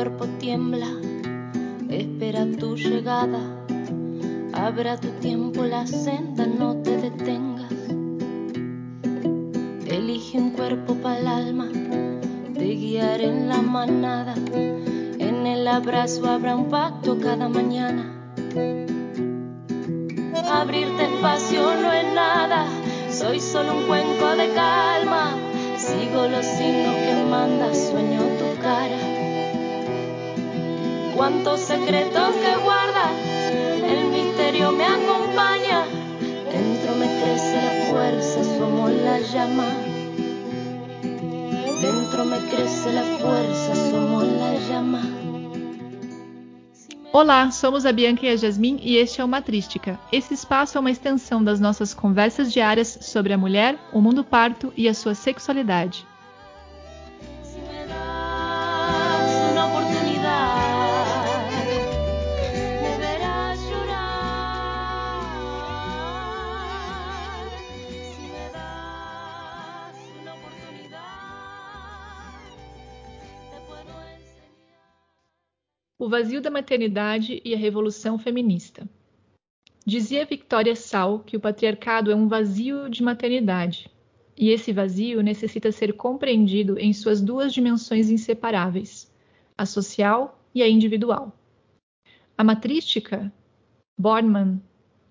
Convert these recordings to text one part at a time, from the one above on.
cuerpo tiembla, espera tu llegada. Abra tu tiempo la senda, no te detengas. Elige un cuerpo para el alma, te guiaré en la manada. En el abrazo habrá un pacto cada mañana. Abrirte espacio no es nada, soy solo un cuenco de calma. Sigo los signos que manda, sueño. Cuántos secretos que guarda, el misterio me acompaña. Dentro me crece la fuerza, somos la llama. Dentro me crece la fuerza, somos la llama. Olá, somos a Bianca e a Jasmin e este é o Matrística. Esse espaço é uma extensão das nossas conversas diárias sobre a mulher, o mundo parto e a sua sexualidade. Vazio da maternidade e a revolução feminista. Dizia Victoria Sal que o patriarcado é um vazio de maternidade, e esse vazio necessita ser compreendido em suas duas dimensões inseparáveis, a social e a individual. A matrística, Bormann,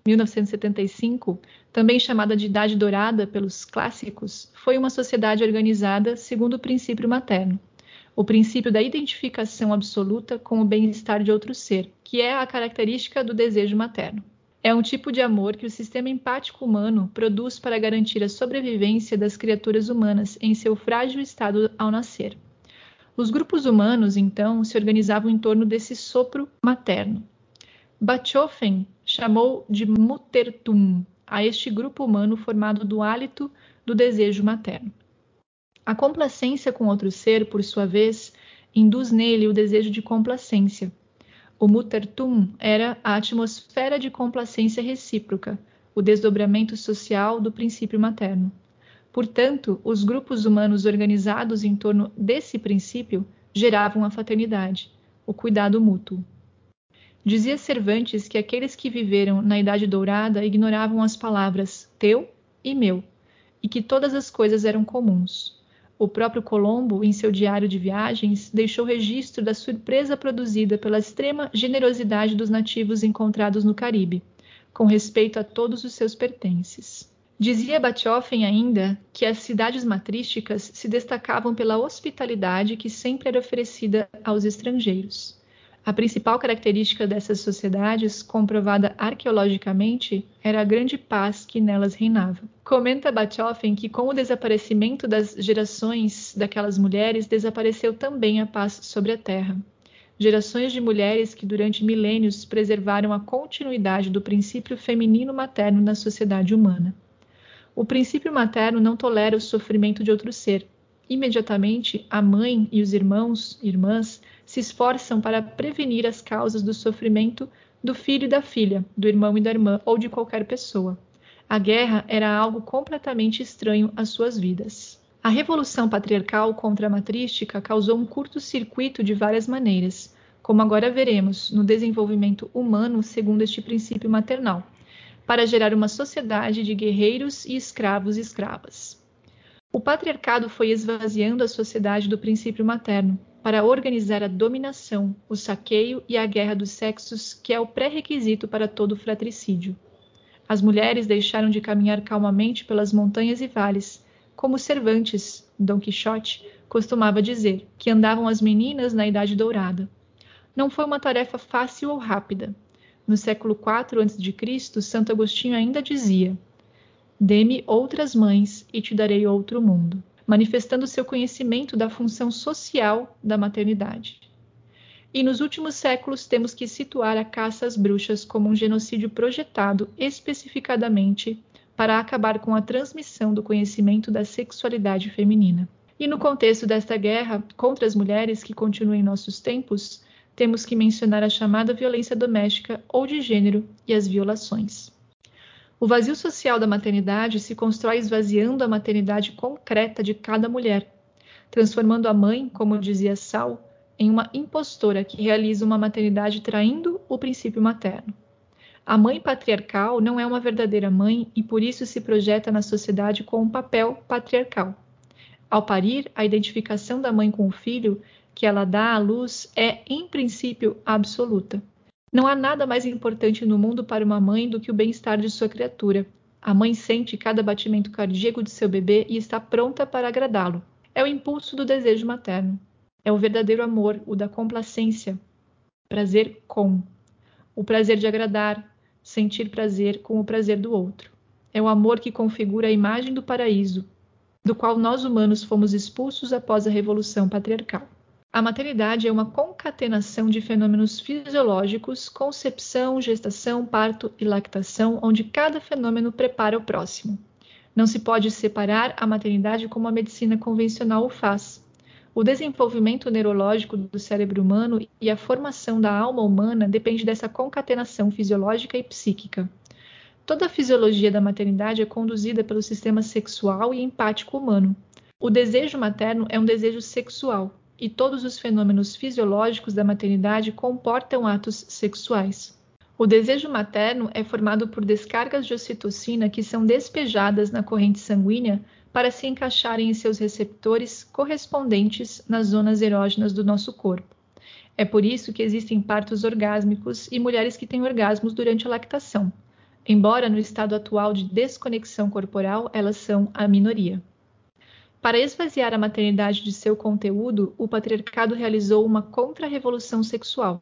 1975, também chamada de Idade Dourada pelos clássicos, foi uma sociedade organizada segundo o princípio materno o princípio da identificação absoluta com o bem-estar de outro ser, que é a característica do desejo materno. É um tipo de amor que o sistema empático humano produz para garantir a sobrevivência das criaturas humanas em seu frágil estado ao nascer. Os grupos humanos, então, se organizavam em torno desse sopro materno. Bachofen chamou de Muttertum a este grupo humano formado do hálito do desejo materno. A complacência com outro ser, por sua vez, induz nele o desejo de complacência. O mutertum era a atmosfera de complacência recíproca, o desdobramento social do princípio materno. Portanto, os grupos humanos organizados em torno desse princípio geravam a fraternidade, o cuidado mútuo. Dizia Cervantes que aqueles que viveram na Idade Dourada ignoravam as palavras teu e meu, e que todas as coisas eram comuns. O próprio Colombo, em seu diário de viagens, deixou registro da surpresa produzida pela extrema generosidade dos nativos encontrados no Caribe, com respeito a todos os seus pertences. Dizia Bachofen ainda que as cidades matrísticas se destacavam pela hospitalidade que sempre era oferecida aos estrangeiros. A principal característica dessas sociedades, comprovada arqueologicamente, era a grande paz que nelas reinava. Comenta Bachofen que com o desaparecimento das gerações daquelas mulheres, desapareceu também a paz sobre a terra. Gerações de mulheres que durante milênios preservaram a continuidade do princípio feminino materno na sociedade humana. O princípio materno não tolera o sofrimento de outro ser. Imediatamente, a mãe e os irmãos, irmãs, se esforçam para prevenir as causas do sofrimento do filho e da filha, do irmão e da irmã ou de qualquer pessoa. A guerra era algo completamente estranho às suas vidas. A revolução patriarcal contra a matrística causou um curto-circuito de várias maneiras, como agora veremos no desenvolvimento humano segundo este princípio maternal, para gerar uma sociedade de guerreiros e escravos e escravas. O patriarcado foi esvaziando a sociedade do princípio materno, para organizar a dominação, o saqueio e a guerra dos sexos, que é o pré-requisito para todo fratricídio. As mulheres deixaram de caminhar calmamente pelas montanhas e vales, como Cervantes, Dom Quixote, costumava dizer, que andavam as meninas na Idade Dourada. Não foi uma tarefa fácil ou rápida. No século IV a.C., Santo Agostinho ainda dizia: Dê-me outras mães e te darei outro mundo manifestando seu conhecimento da função social da maternidade. E nos últimos séculos temos que situar a caça às bruxas como um genocídio projetado especificadamente para acabar com a transmissão do conhecimento da sexualidade feminina. E no contexto desta guerra contra as mulheres que continua em nossos tempos, temos que mencionar a chamada violência doméstica ou de gênero e as violações. O vazio social da maternidade se constrói esvaziando a maternidade concreta de cada mulher, transformando a mãe, como dizia Sal, em uma impostora que realiza uma maternidade traindo o princípio materno. A mãe patriarcal não é uma verdadeira mãe e por isso se projeta na sociedade com um papel patriarcal. Ao parir, a identificação da mãe com o filho que ela dá à luz é, em princípio, absoluta. Não há nada mais importante no mundo para uma mãe do que o bem-estar de sua criatura. A mãe sente cada batimento cardíaco de seu bebê e está pronta para agradá-lo. É o impulso do desejo materno. É o verdadeiro amor, o da complacência. Prazer com. O prazer de agradar, sentir prazer com o prazer do outro. É o amor que configura a imagem do paraíso, do qual nós humanos fomos expulsos após a revolução patriarcal. A maternidade é uma concatenação de fenômenos fisiológicos, concepção, gestação, parto e lactação, onde cada fenômeno prepara o próximo. Não se pode separar a maternidade como a medicina convencional o faz. O desenvolvimento neurológico do cérebro humano e a formação da alma humana depende dessa concatenação fisiológica e psíquica. Toda a fisiologia da maternidade é conduzida pelo sistema sexual e empático humano. O desejo materno é um desejo sexual, e todos os fenômenos fisiológicos da maternidade comportam atos sexuais. O desejo materno é formado por descargas de ocitocina que são despejadas na corrente sanguínea para se encaixarem em seus receptores correspondentes nas zonas erógenas do nosso corpo. É por isso que existem partos orgásmicos e mulheres que têm orgasmos durante a lactação, embora no estado atual de desconexão corporal elas são a minoria. Para esvaziar a maternidade de seu conteúdo, o patriarcado realizou uma contra-revolução sexual,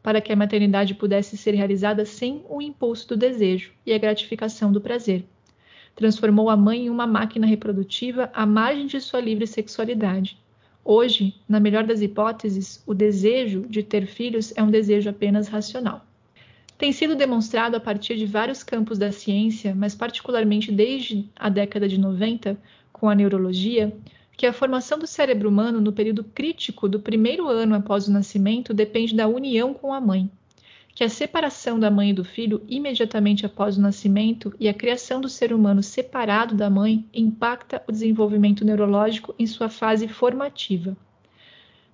para que a maternidade pudesse ser realizada sem o impulso do desejo e a gratificação do prazer. Transformou a mãe em uma máquina reprodutiva à margem de sua livre sexualidade. Hoje, na melhor das hipóteses, o desejo de ter filhos é um desejo apenas racional. Tem sido demonstrado a partir de vários campos da ciência, mas particularmente desde a década de 90, com a neurologia que a formação do cérebro humano no período crítico do primeiro ano após o nascimento depende da união com a mãe, que a separação da mãe e do filho imediatamente após o nascimento e a criação do ser humano separado da mãe impacta o desenvolvimento neurológico em sua fase formativa.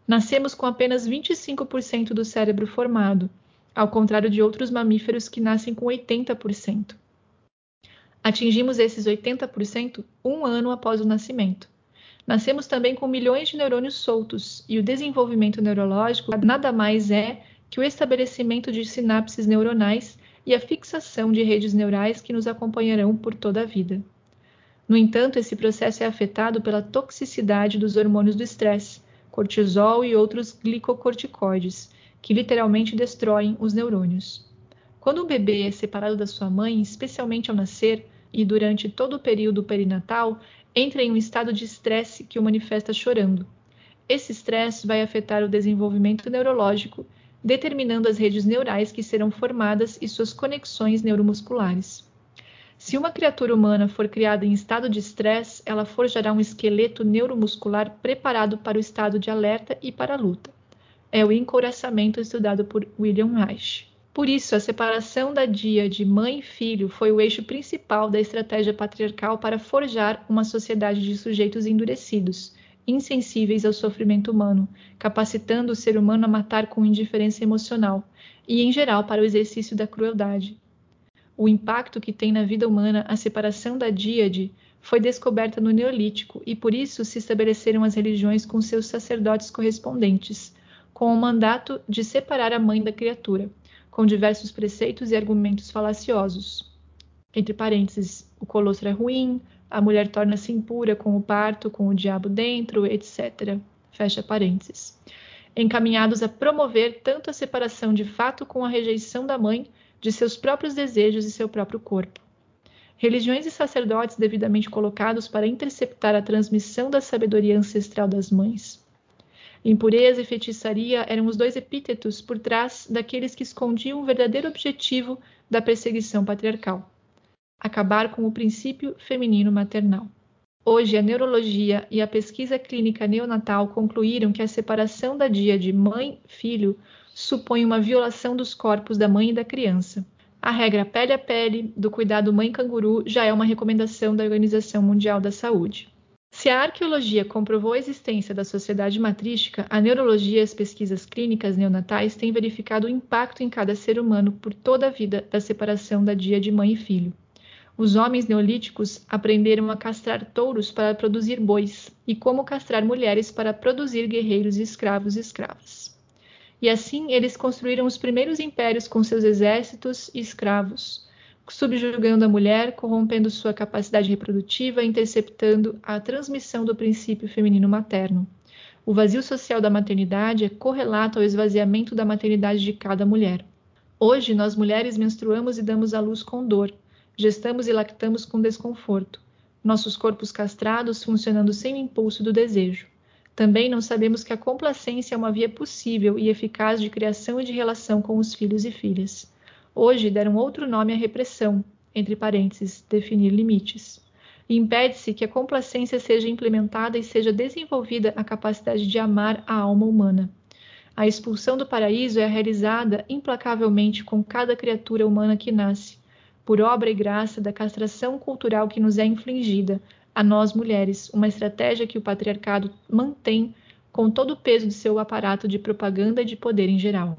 Nascemos com apenas 25% do cérebro formado, ao contrário de outros mamíferos que nascem com 80%. Atingimos esses 80% um ano após o nascimento. Nascemos também com milhões de neurônios soltos, e o desenvolvimento neurológico nada mais é que o estabelecimento de sinapses neuronais e a fixação de redes neurais que nos acompanharão por toda a vida. No entanto, esse processo é afetado pela toxicidade dos hormônios do estresse, cortisol e outros glicocorticoides, que literalmente destroem os neurônios. Quando o bebê é separado da sua mãe, especialmente ao nascer, e durante todo o período perinatal entra em um estado de estresse que o manifesta chorando. Esse estresse vai afetar o desenvolvimento neurológico, determinando as redes neurais que serão formadas e suas conexões neuromusculares. Se uma criatura humana for criada em estado de estresse, ela forjará um esqueleto neuromuscular preparado para o estado de alerta e para a luta. É o encouraçamento estudado por William Reich. Por isso, a separação da dia de mãe e filho foi o eixo principal da estratégia patriarcal para forjar uma sociedade de sujeitos endurecidos, insensíveis ao sofrimento humano, capacitando o ser humano a matar com indiferença emocional e, em geral, para o exercício da crueldade. O impacto que tem na vida humana a separação da díade foi descoberta no Neolítico e por isso se estabeleceram as religiões com seus sacerdotes correspondentes, com o mandato de separar a mãe da criatura com diversos preceitos e argumentos falaciosos. Entre parênteses, o colostro é ruim, a mulher torna-se impura com o parto, com o diabo dentro, etc. Fecha parênteses. Encaminhados a promover tanto a separação de fato com a rejeição da mãe, de seus próprios desejos e seu próprio corpo. Religiões e sacerdotes devidamente colocados para interceptar a transmissão da sabedoria ancestral das mães. Impureza e feitiçaria eram os dois epítetos por trás daqueles que escondiam o verdadeiro objetivo da perseguição patriarcal: acabar com o princípio feminino maternal. Hoje, a neurologia e a pesquisa clínica neonatal concluíram que a separação da dia de mãe-filho supõe uma violação dos corpos da mãe e da criança. A regra pele a pele do cuidado mãe-canguru já é uma recomendação da Organização Mundial da Saúde. Se a arqueologia comprovou a existência da sociedade matrística, a neurologia e as pesquisas clínicas neonatais têm verificado o impacto em cada ser humano por toda a vida da separação da dia de mãe e filho. Os homens neolíticos aprenderam a castrar touros para produzir bois e como castrar mulheres para produzir guerreiros escravos e escravas. E assim eles construíram os primeiros impérios com seus exércitos e escravos subjugando a mulher, corrompendo sua capacidade reprodutiva, interceptando a transmissão do princípio feminino materno. O vazio social da maternidade é correlato ao esvaziamento da maternidade de cada mulher. Hoje, nós mulheres menstruamos e damos à luz com dor, gestamos e lactamos com desconforto, nossos corpos castrados funcionando sem o impulso do desejo. Também não sabemos que a complacência é uma via possível e eficaz de criação e de relação com os filhos e filhas. Hoje deram outro nome à repressão, entre parênteses, definir limites. Impede-se que a complacência seja implementada e seja desenvolvida a capacidade de amar a alma humana. A expulsão do paraíso é realizada implacavelmente com cada criatura humana que nasce, por obra e graça da castração cultural que nos é infligida, a nós mulheres, uma estratégia que o patriarcado mantém com todo o peso de seu aparato de propaganda e de poder em geral.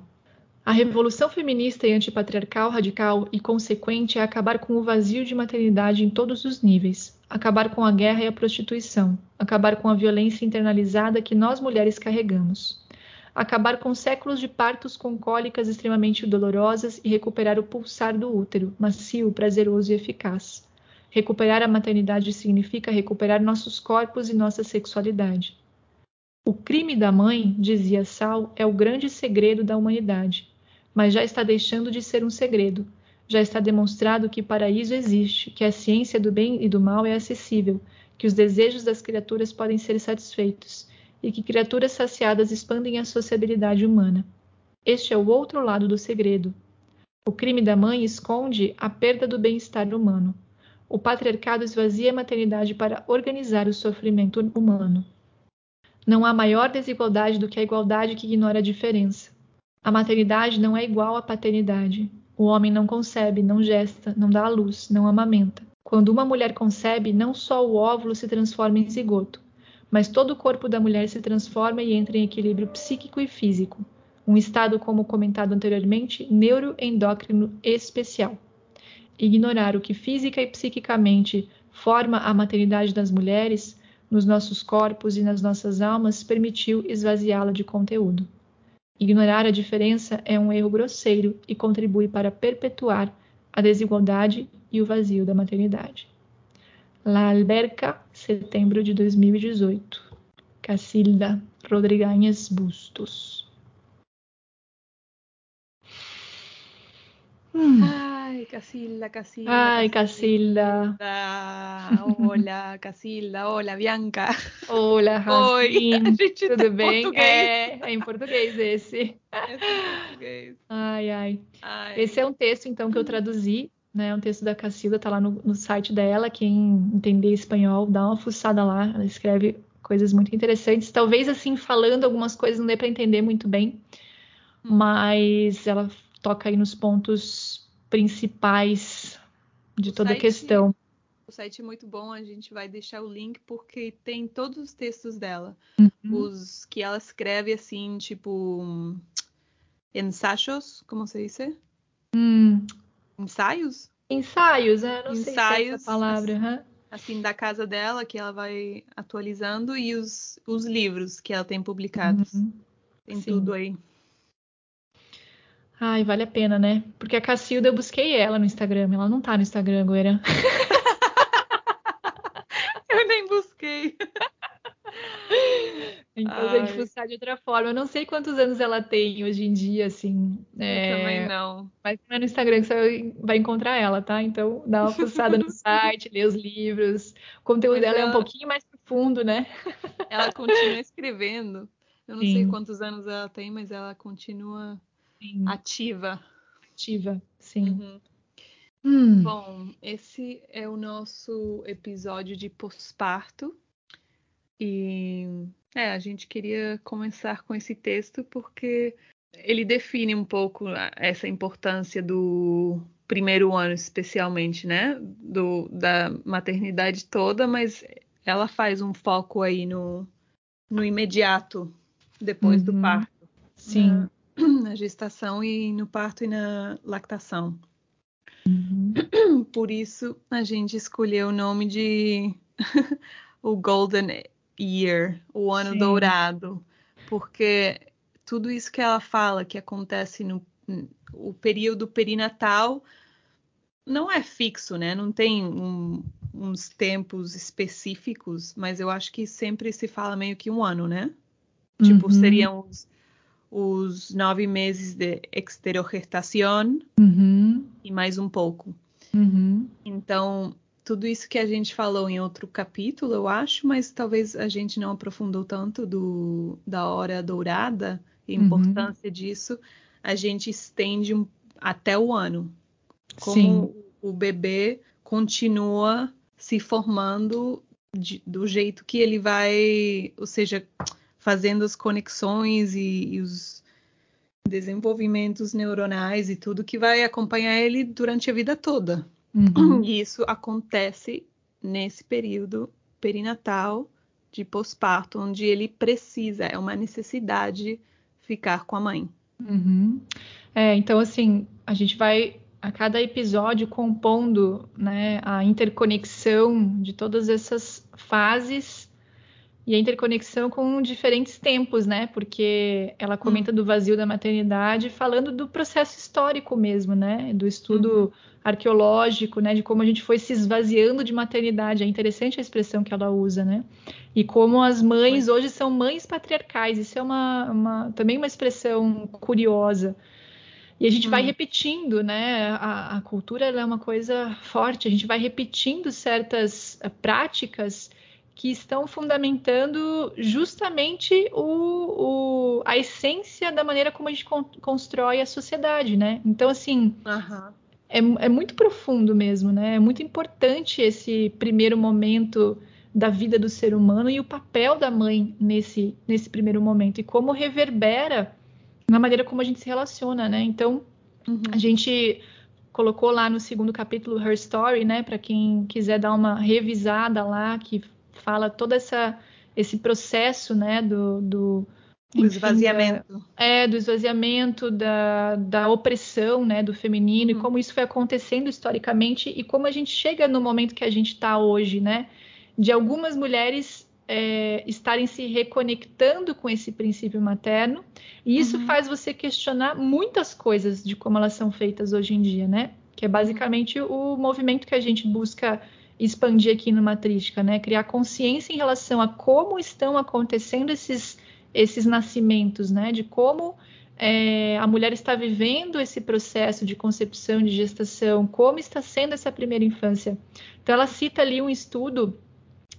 A revolução feminista e antipatriarcal radical e consequente é acabar com o vazio de maternidade em todos os níveis, acabar com a guerra e a prostituição, acabar com a violência internalizada que nós mulheres carregamos, acabar com séculos de partos com cólicas extremamente dolorosas e recuperar o pulsar do útero, macio, prazeroso e eficaz. Recuperar a maternidade significa recuperar nossos corpos e nossa sexualidade. O crime da mãe, dizia Sal, é o grande segredo da humanidade mas já está deixando de ser um segredo. Já está demonstrado que paraíso existe, que a ciência do bem e do mal é acessível, que os desejos das criaturas podem ser satisfeitos e que criaturas saciadas expandem a sociabilidade humana. Este é o outro lado do segredo. O crime da mãe esconde a perda do bem-estar humano. O patriarcado esvazia a maternidade para organizar o sofrimento humano. Não há maior desigualdade do que a igualdade que ignora a diferença. A maternidade não é igual à paternidade. O homem não concebe, não gesta, não dá à luz, não amamenta. Quando uma mulher concebe, não só o óvulo se transforma em zigoto, mas todo o corpo da mulher se transforma e entra em equilíbrio psíquico e físico, um estado, como comentado anteriormente, neuroendócrino especial. Ignorar o que física e psiquicamente forma a maternidade das mulheres, nos nossos corpos e nas nossas almas, permitiu esvaziá-la de conteúdo. Ignorar a diferença é um erro grosseiro e contribui para perpetuar a desigualdade e o vazio da maternidade. La Alberca, setembro de 2018. Cacilda Rodrigues Bustos. Hum. Ai, Cacilda, Cacilda. Ai, Cacilda. Olha, Cacilda. Olha, Bianca. Olha, Oi, tudo tá bem? É, é, em português esse. É em português. Ai, ai, ai. Esse é um texto, então, que eu traduzi. Né, um texto da Cacilda, tá lá no, no site dela. Quem entender espanhol, dá uma fuçada lá. Ela escreve coisas muito interessantes. Talvez, assim, falando algumas coisas não dê para entender muito bem, hum. mas ela toca aí nos pontos principais de o toda site, a questão. O site é muito bom, a gente vai deixar o link porque tem todos os textos dela. Uhum. Os que ela escreve assim, tipo ensaios, como se diz? Hum. Ensaios? Ensaios, é, não Ensaios, sei se é essa palavra. Assim, uhum. assim, da casa dela, que ela vai atualizando, e os, os livros que ela tem publicados. Uhum. Tem Sim. tudo aí. Ai, vale a pena, né? Porque a Cacilda, eu busquei ela no Instagram. Ela não tá no Instagram agora. eu nem busquei. Então, a gente fuçar de outra forma. Eu não sei quantos anos ela tem hoje em dia, assim. É... Eu também não. Mas não é no Instagram que você vai encontrar ela, tá? Então, dá uma fuçada no site, lê os livros. O conteúdo mas dela ela... é um pouquinho mais profundo, né? Ela continua escrevendo. Eu não Sim. sei quantos anos ela tem, mas ela continua Sim. Ativa. Ativa, sim. Uhum. Hum. Bom, esse é o nosso episódio de pós-parto. E é, a gente queria começar com esse texto porque ele define um pouco essa importância do primeiro ano, especialmente, né? Do, da maternidade toda, mas ela faz um foco aí no, no imediato, depois uhum. do parto. Sim. Na, na, gestação e no parto e na lactação. Uhum. Por isso a gente escolheu o nome de o Golden Year, o ano Sim. dourado, porque tudo isso que ela fala que acontece no o período perinatal não é fixo, né? Não tem um, uns tempos específicos, mas eu acho que sempre se fala meio que um ano, né? Tipo, uhum. Seriam os, os, nove meses de exterogestação uhum. e mais um pouco. Uhum. Então, tudo isso que a gente falou em outro capítulo, eu acho, mas talvez a gente não aprofundou tanto do, da hora dourada e a uhum. importância disso, a gente estende um, até o ano. Como Sim. o bebê continua se formando de, do jeito que ele vai, ou seja, fazendo as conexões e, e os desenvolvimentos neuronais e tudo que vai acompanhar ele durante a vida toda. Uhum. E isso acontece nesse período perinatal de pós-parto, onde ele precisa, é uma necessidade ficar com a mãe. Uhum. É, então, assim, a gente vai a cada episódio compondo né, a interconexão de todas essas fases e a interconexão com diferentes tempos, né? Porque ela comenta hum. do vazio da maternidade, falando do processo histórico mesmo, né? Do estudo uhum. arqueológico, né? De como a gente foi se esvaziando de maternidade. É interessante a expressão que ela usa, né? E como as mães hoje são mães patriarcais. Isso é uma, uma também uma expressão curiosa. E a gente vai repetindo, né? A, a cultura é uma coisa forte. A gente vai repetindo certas uh, práticas que estão fundamentando justamente o, o, a essência da maneira como a gente con constrói a sociedade, né? Então, assim, uhum. é, é, muito profundo mesmo, né? É muito importante esse primeiro momento da vida do ser humano e o papel da mãe nesse, nesse primeiro momento e como reverbera na maneira como a gente se relaciona, né? Então, uhum. a gente colocou lá no segundo capítulo Her Story, né? Para quem quiser dar uma revisada lá, que fala todo essa, esse processo, né, do, do o esvaziamento. Da, é, do esvaziamento, da, da opressão né, do feminino, uhum. e como isso foi acontecendo historicamente, e como a gente chega no momento que a gente está hoje, né? De algumas mulheres é, estarem se reconectando com esse princípio materno, e isso uhum. faz você questionar muitas coisas de como elas são feitas hoje em dia, né? Que é basicamente o movimento que a gente busca expandir aqui no Matrística, né? Criar consciência em relação a como estão acontecendo esses, esses nascimentos, né? De como é, a mulher está vivendo esse processo de concepção, de gestação, como está sendo essa primeira infância. Então, ela cita ali um estudo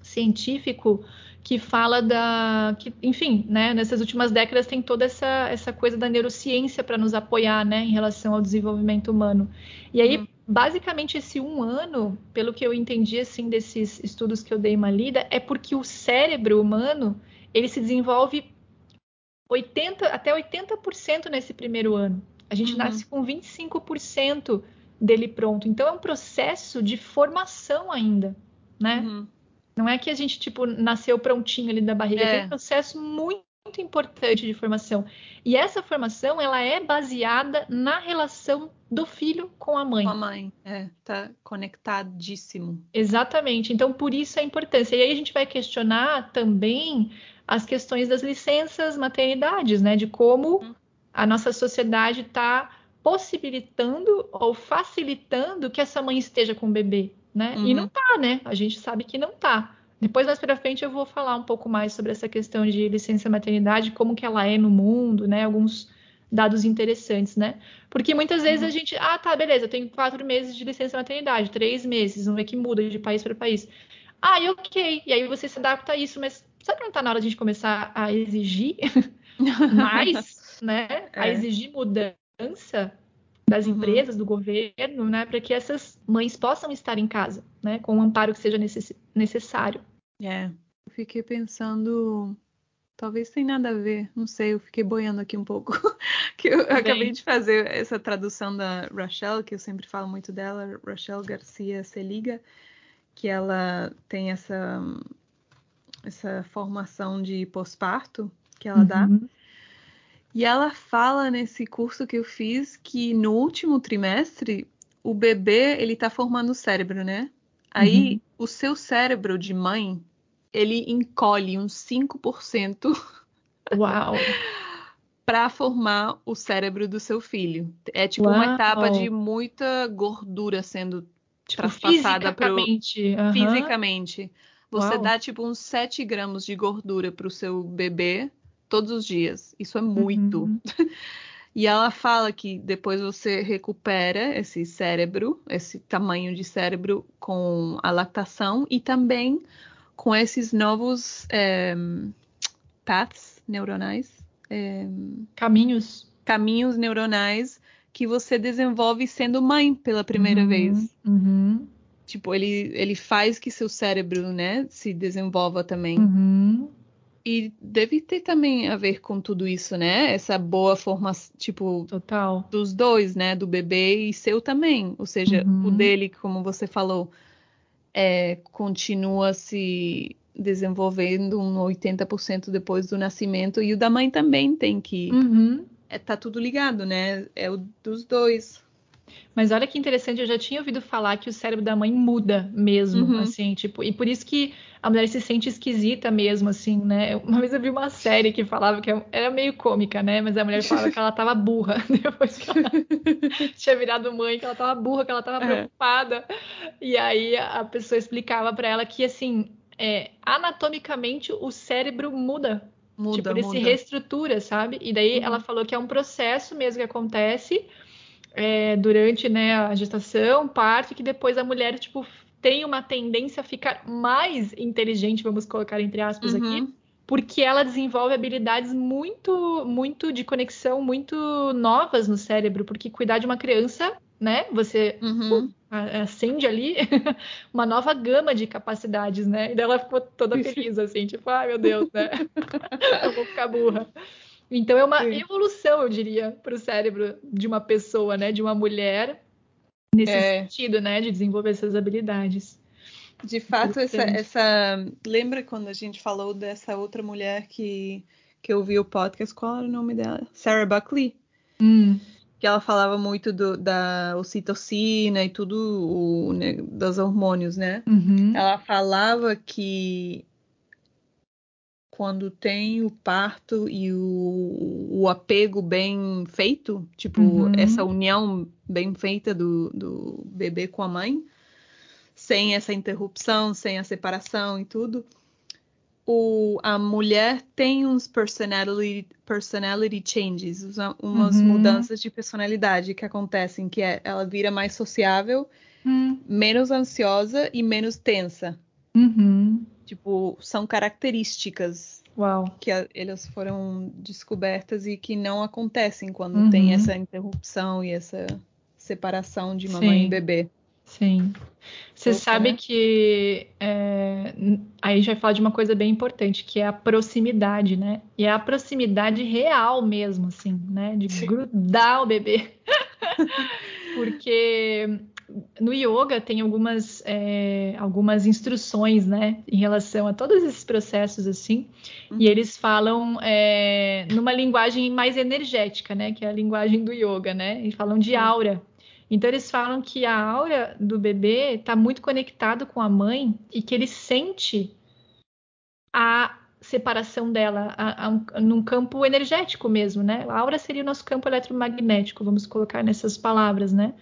científico que fala da, que, enfim, né, nessas últimas décadas tem toda essa, essa coisa da neurociência para nos apoiar, né, em relação ao desenvolvimento humano. E aí, uhum. Basicamente, esse um ano, pelo que eu entendi, assim, desses estudos que eu dei uma lida, é porque o cérebro humano, ele se desenvolve 80, até 80% nesse primeiro ano. A gente uhum. nasce com 25% dele pronto. Então, é um processo de formação ainda, né? Uhum. Não é que a gente, tipo, nasceu prontinho ali da barriga. É. Tem um processo muito, muito importante de formação. E essa formação, ela é baseada na relação do filho com a mãe. Com a mãe, é. Tá conectadíssimo. Exatamente. Então, por isso a importância. E aí a gente vai questionar também as questões das licenças maternidades, né? De como uhum. a nossa sociedade está possibilitando ou facilitando que essa mãe esteja com o bebê né? Uhum. E não tá, né? A gente sabe que não tá. Depois, mais para frente, eu vou falar um pouco mais sobre essa questão de licença maternidade, como que ela é no mundo, né? Alguns dados interessantes, né? Porque muitas vezes uhum. a gente, ah, tá, beleza, eu tenho quatro meses de licença maternidade, três meses, não é que muda de país para país. Ah, e ok, e aí você se adapta a isso, mas será que não tá na hora de a gente começar a exigir mais, né? É. A exigir mudança das uhum. empresas, do governo, né, para que essas mães possam estar em casa, né, com o amparo que seja necess necessário. É, eu fiquei pensando, talvez tem nada a ver, não sei, eu fiquei boiando aqui um pouco, que eu acabei de fazer essa tradução da Rachel, que eu sempre falo muito dela, Rachel Garcia Seliga, que ela tem essa essa formação de pós-parto que ela uhum. dá. E ela fala nesse curso que eu fiz que no último trimestre o bebê ele tá formando o cérebro, né? Aí uhum. o seu cérebro de mãe ele encolhe uns 5%. Uau! para formar o cérebro do seu filho. É tipo Uau. uma etapa de muita gordura sendo tipo, traspassada fisicamente. Uhum. fisicamente. Você Uau. dá tipo uns 7 gramas de gordura para o seu bebê todos os dias. Isso é muito. Uhum. e ela fala que depois você recupera esse cérebro, esse tamanho de cérebro com a lactação e também com esses novos é, paths neuronais. É, caminhos. Caminhos neuronais que você desenvolve sendo mãe pela primeira uhum, vez. Uhum. Tipo, ele, ele faz que seu cérebro, né, se desenvolva também. Uhum. E deve ter também a ver com tudo isso, né? Essa boa formação, tipo, Total. dos dois, né? Do bebê e seu também. Ou seja, uhum. o dele, como você falou, é, continua se desenvolvendo um 80% depois do nascimento. E o da mãe também tem que. Uhum. É, tá tudo ligado, né? É o dos dois. Mas olha que interessante, eu já tinha ouvido falar que o cérebro da mãe muda mesmo, uhum. assim, tipo, e por isso que a mulher se sente esquisita mesmo, assim, né? Uma vez eu vi uma série que falava que era meio cômica, né? Mas a mulher falava que ela tava burra depois que ela tinha virado mãe, que ela tava burra, que ela tava é. preocupada. E aí a pessoa explicava para ela que, assim, é, anatomicamente o cérebro muda. Muda, tipo, ele muda. se reestrutura, sabe? E daí Uhum. ela falou que é um processo mesmo que acontece é, durante né, a gestação, parto, que depois a mulher, tipo, tem uma tendência a ficar mais inteligente, vamos colocar entre aspas uhum. aqui, porque ela desenvolve habilidades muito, muito de conexão, muito novas no cérebro, porque cuidar de uma criança, né, você uhum. acende ali uma nova gama de capacidades, né, e daí ela ficou toda feliz, assim, tipo, ai meu Deus, né, eu vou ficar burra. Então é uma Sim. evolução, eu diria, para o cérebro de uma pessoa, né, de uma mulher, nesse é. sentido, né, de desenvolver essas habilidades. De fato, essa, essa, lembra quando a gente falou dessa outra mulher que que eu vi o podcast? Qual era o nome dela? Sarah Buckley. Hum. Que ela falava muito do, da ocitocina e tudo o, né, dos hormônios, né? Uhum. Ela falava que quando tem o parto e o, o apego bem feito, tipo, uhum. essa união bem feita do, do bebê com a mãe, sem essa interrupção, sem a separação e tudo, o, a mulher tem uns personality, personality changes, umas uhum. mudanças de personalidade que acontecem, que é, ela vira mais sociável, uhum. menos ansiosa e menos tensa. Uhum. Tipo, são características Uau. que a, elas foram descobertas e que não acontecem quando uhum. tem essa interrupção e essa separação de mamãe Sim. e bebê. Sim. Você sabe né? que é, aí a gente vai falar de uma coisa bem importante, que é a proximidade, né? E é a proximidade real mesmo, assim, né? De grudar o bebê. Porque no yoga tem algumas, é, algumas instruções, né, em relação a todos esses processos assim, uhum. e eles falam é, numa linguagem mais energética, né, que é a linguagem do yoga, né, e falam de aura. Então eles falam que a aura do bebê está muito conectado com a mãe e que ele sente a separação dela a, a, num campo energético mesmo, né? A aura seria o nosso campo eletromagnético, vamos colocar nessas palavras, né?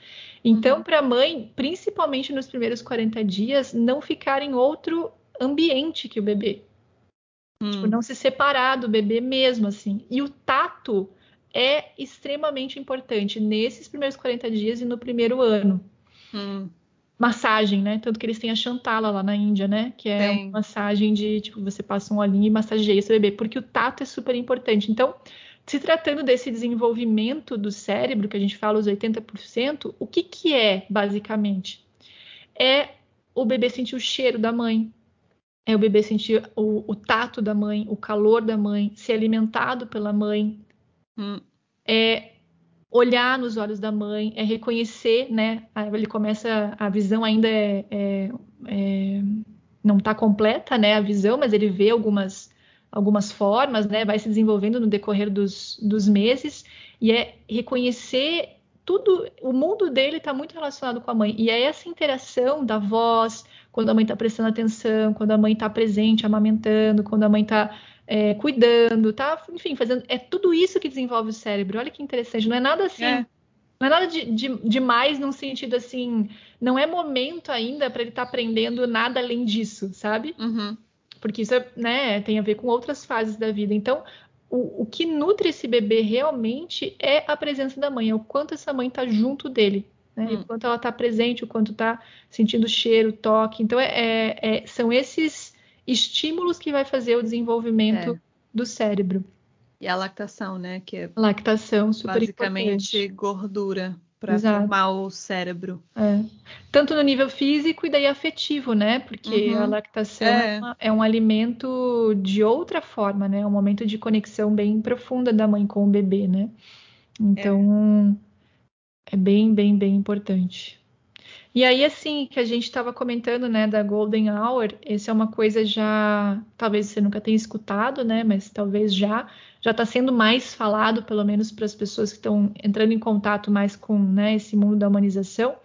Então, uhum. para a mãe, principalmente nos primeiros 40 dias, não ficar em outro ambiente que o bebê. Hum. Tipo, não se separar do bebê mesmo, assim. E o tato é extremamente importante nesses primeiros 40 dias e no primeiro ano. Hum massagem, né? Tanto que eles têm a Chantala lá na Índia, né? Que é Tem. uma massagem de, tipo, você passa um olhinho e massageia esse bebê, porque o tato é super importante. Então, se tratando desse desenvolvimento do cérebro, que a gente fala os 80%, o que que é, basicamente? É o bebê sentir o cheiro da mãe, é o bebê sentir o, o tato da mãe, o calor da mãe, ser alimentado pela mãe, hum. é olhar nos olhos da mãe, é reconhecer, né? Ele começa, a visão ainda é, é, é não está completa, né, a visão, mas ele vê algumas algumas formas, né, vai se desenvolvendo no decorrer dos, dos meses e é reconhecer tudo, o mundo dele está muito relacionado com a mãe e é essa interação da voz, quando a mãe está prestando atenção, quando a mãe está presente, amamentando, quando a mãe está é, cuidando, tá, enfim, fazendo, é tudo isso que desenvolve o cérebro. Olha que interessante, não é nada assim. É. Não é nada de, de, demais num sentido assim, não é momento ainda para ele estar tá aprendendo nada além disso, sabe? Uhum. Porque isso é, né, tem a ver com outras fases da vida. Então, o, o, que nutre esse bebê realmente é a presença da mãe, é o quanto essa mãe está junto dele, né? Hum. O quanto ela está presente, o quanto está sentindo cheiro, toque. Então, é, é, é, são esses estímulos que vai fazer o desenvolvimento é. do cérebro. E a lactação, né? Que é lactação, super basicamente importante. gordura para formar o cérebro. É. Tanto no nível físico e daí afetivo, né? Porque uhum. a lactação é. é. um alimento de outra forma, né? É um momento de conexão bem profunda da mãe com o bebê, né? Então é, é bem, bem, bem importante. E aí, assim, que a gente estava comentando, né, da Golden Hour, essa é uma coisa já, talvez você nunca tenha escutado, né, mas talvez já, já está sendo mais falado, pelo menos para as pessoas que estão entrando em contato mais com, né, esse mundo da humanização,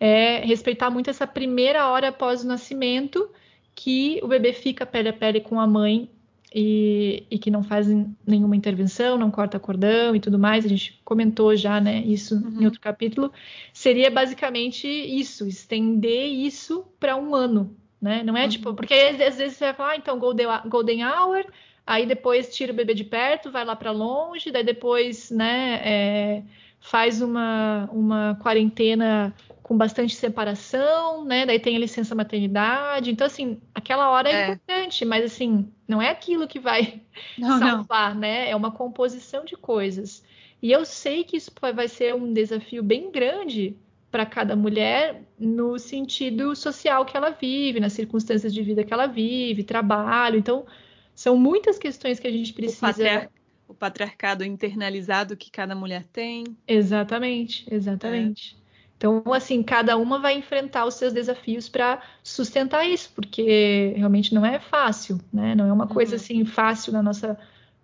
é respeitar muito essa primeira hora após o nascimento, que o bebê fica pele a pele com a mãe e, e, que não fazem nenhuma intervenção, não corta cordão e tudo mais, a gente comentou já, né, isso uhum. em outro capítulo, seria basicamente isso, estender isso para um ano, né? Não é uhum. tipo, porque às, vezes você vai falar, ah, então golden, golden hour, aí depois tira o bebê de perto, vai lá para longe, daí depois, né, é, faz uma, uma quarentena com bastante separação, né? Daí tem a licença maternidade. Então, assim, aquela hora é, é. importante, mas assim, não é aquilo que vai não, salvar, não. né? É uma composição de coisas. E eu sei que isso vai ser um desafio bem grande para cada mulher no sentido social que ela vive, nas circunstâncias de vida que ela vive, trabalho. Então, são muitas questões que a gente precisa. O, patriar... o patriarcado internalizado que cada mulher tem. Exatamente, exatamente. É. Então, assim, cada uma vai enfrentar os seus desafios para sustentar isso, porque realmente não é fácil, né? Não é uma coisa uhum. assim fácil na nossa,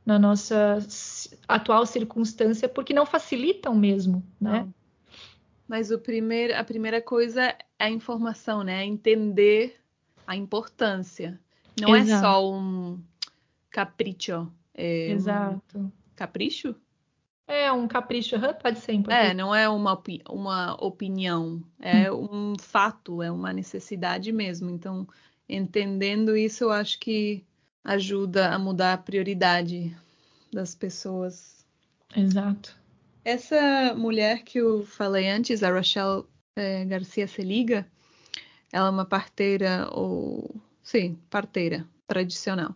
na nossa atual circunstância, porque não facilitam mesmo, né? Não. Mas o primeiro, a primeira coisa é a informação, né? Entender a importância. Não Exato. é só um capricho. É Exato. Um capricho? É um capricho, pode ser importante. É, não é uma, uma opinião, é hum. um fato, é uma necessidade mesmo. Então, entendendo isso, eu acho que ajuda a mudar a prioridade das pessoas. Exato. Essa mulher que eu falei antes, a Rochelle é, Garcia Seliga, ela é uma parteira, ou sim, parteira tradicional.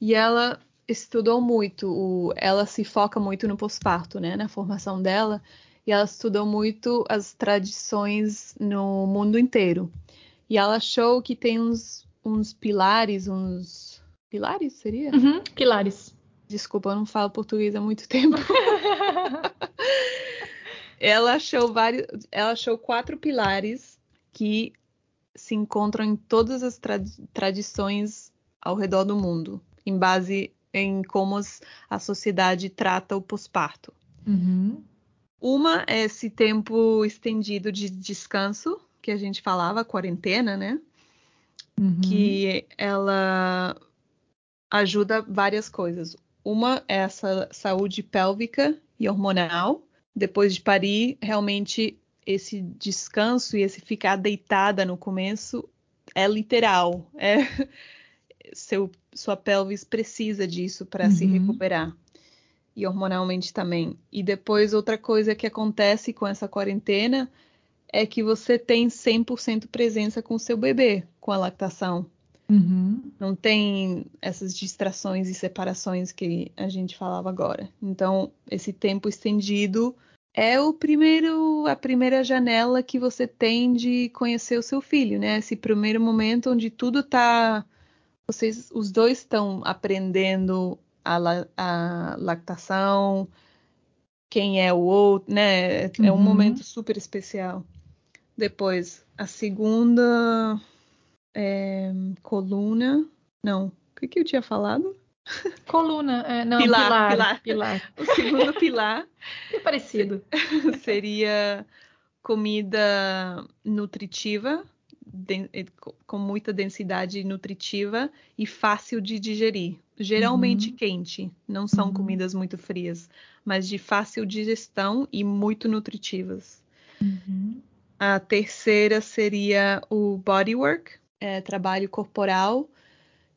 E ela estudou muito, o, ela se foca muito no pós-parto, né, na formação dela, e ela estudou muito as tradições no mundo inteiro. E ela achou que tem uns, uns pilares, uns. Pilares seria? Uhum, pilares. Desculpa, eu não falo português há muito tempo. ela achou vários. Ela achou quatro pilares que se encontram em todas as tra tradições ao redor do mundo, em base em como a sociedade trata o pós-parto. Uhum. Uma é esse tempo estendido de descanso, que a gente falava, quarentena, né? Uhum. Que ela ajuda várias coisas. Uma é essa saúde pélvica e hormonal. Depois de parir, realmente esse descanso e esse ficar deitada no começo é literal. É seu, sua pelvis precisa disso para uhum. se recuperar. E hormonalmente também. E depois, outra coisa que acontece com essa quarentena é que você tem 100% presença com o seu bebê, com a lactação. Uhum. Não tem essas distrações e separações que a gente falava agora. Então, esse tempo estendido é o primeiro, a primeira janela que você tem de conhecer o seu filho, né? Esse primeiro momento onde tudo está vocês, os dois estão aprendendo a, a lactação, quem é o outro, né? É um uhum. momento super especial. Depois, a segunda é, coluna. Não, o que, que eu tinha falado? Coluna, é, não, Pilar, pilar, pilar. pilar. O segundo pilar Que parecido. seria comida nutritiva, com muita densidade nutritiva e fácil de digerir. Geralmente Uhum. quente, não são Uhum. comidas muito frias, mas de fácil digestão e muito nutritivas. Uhum. A terceira seria o bodywork, é, trabalho corporal,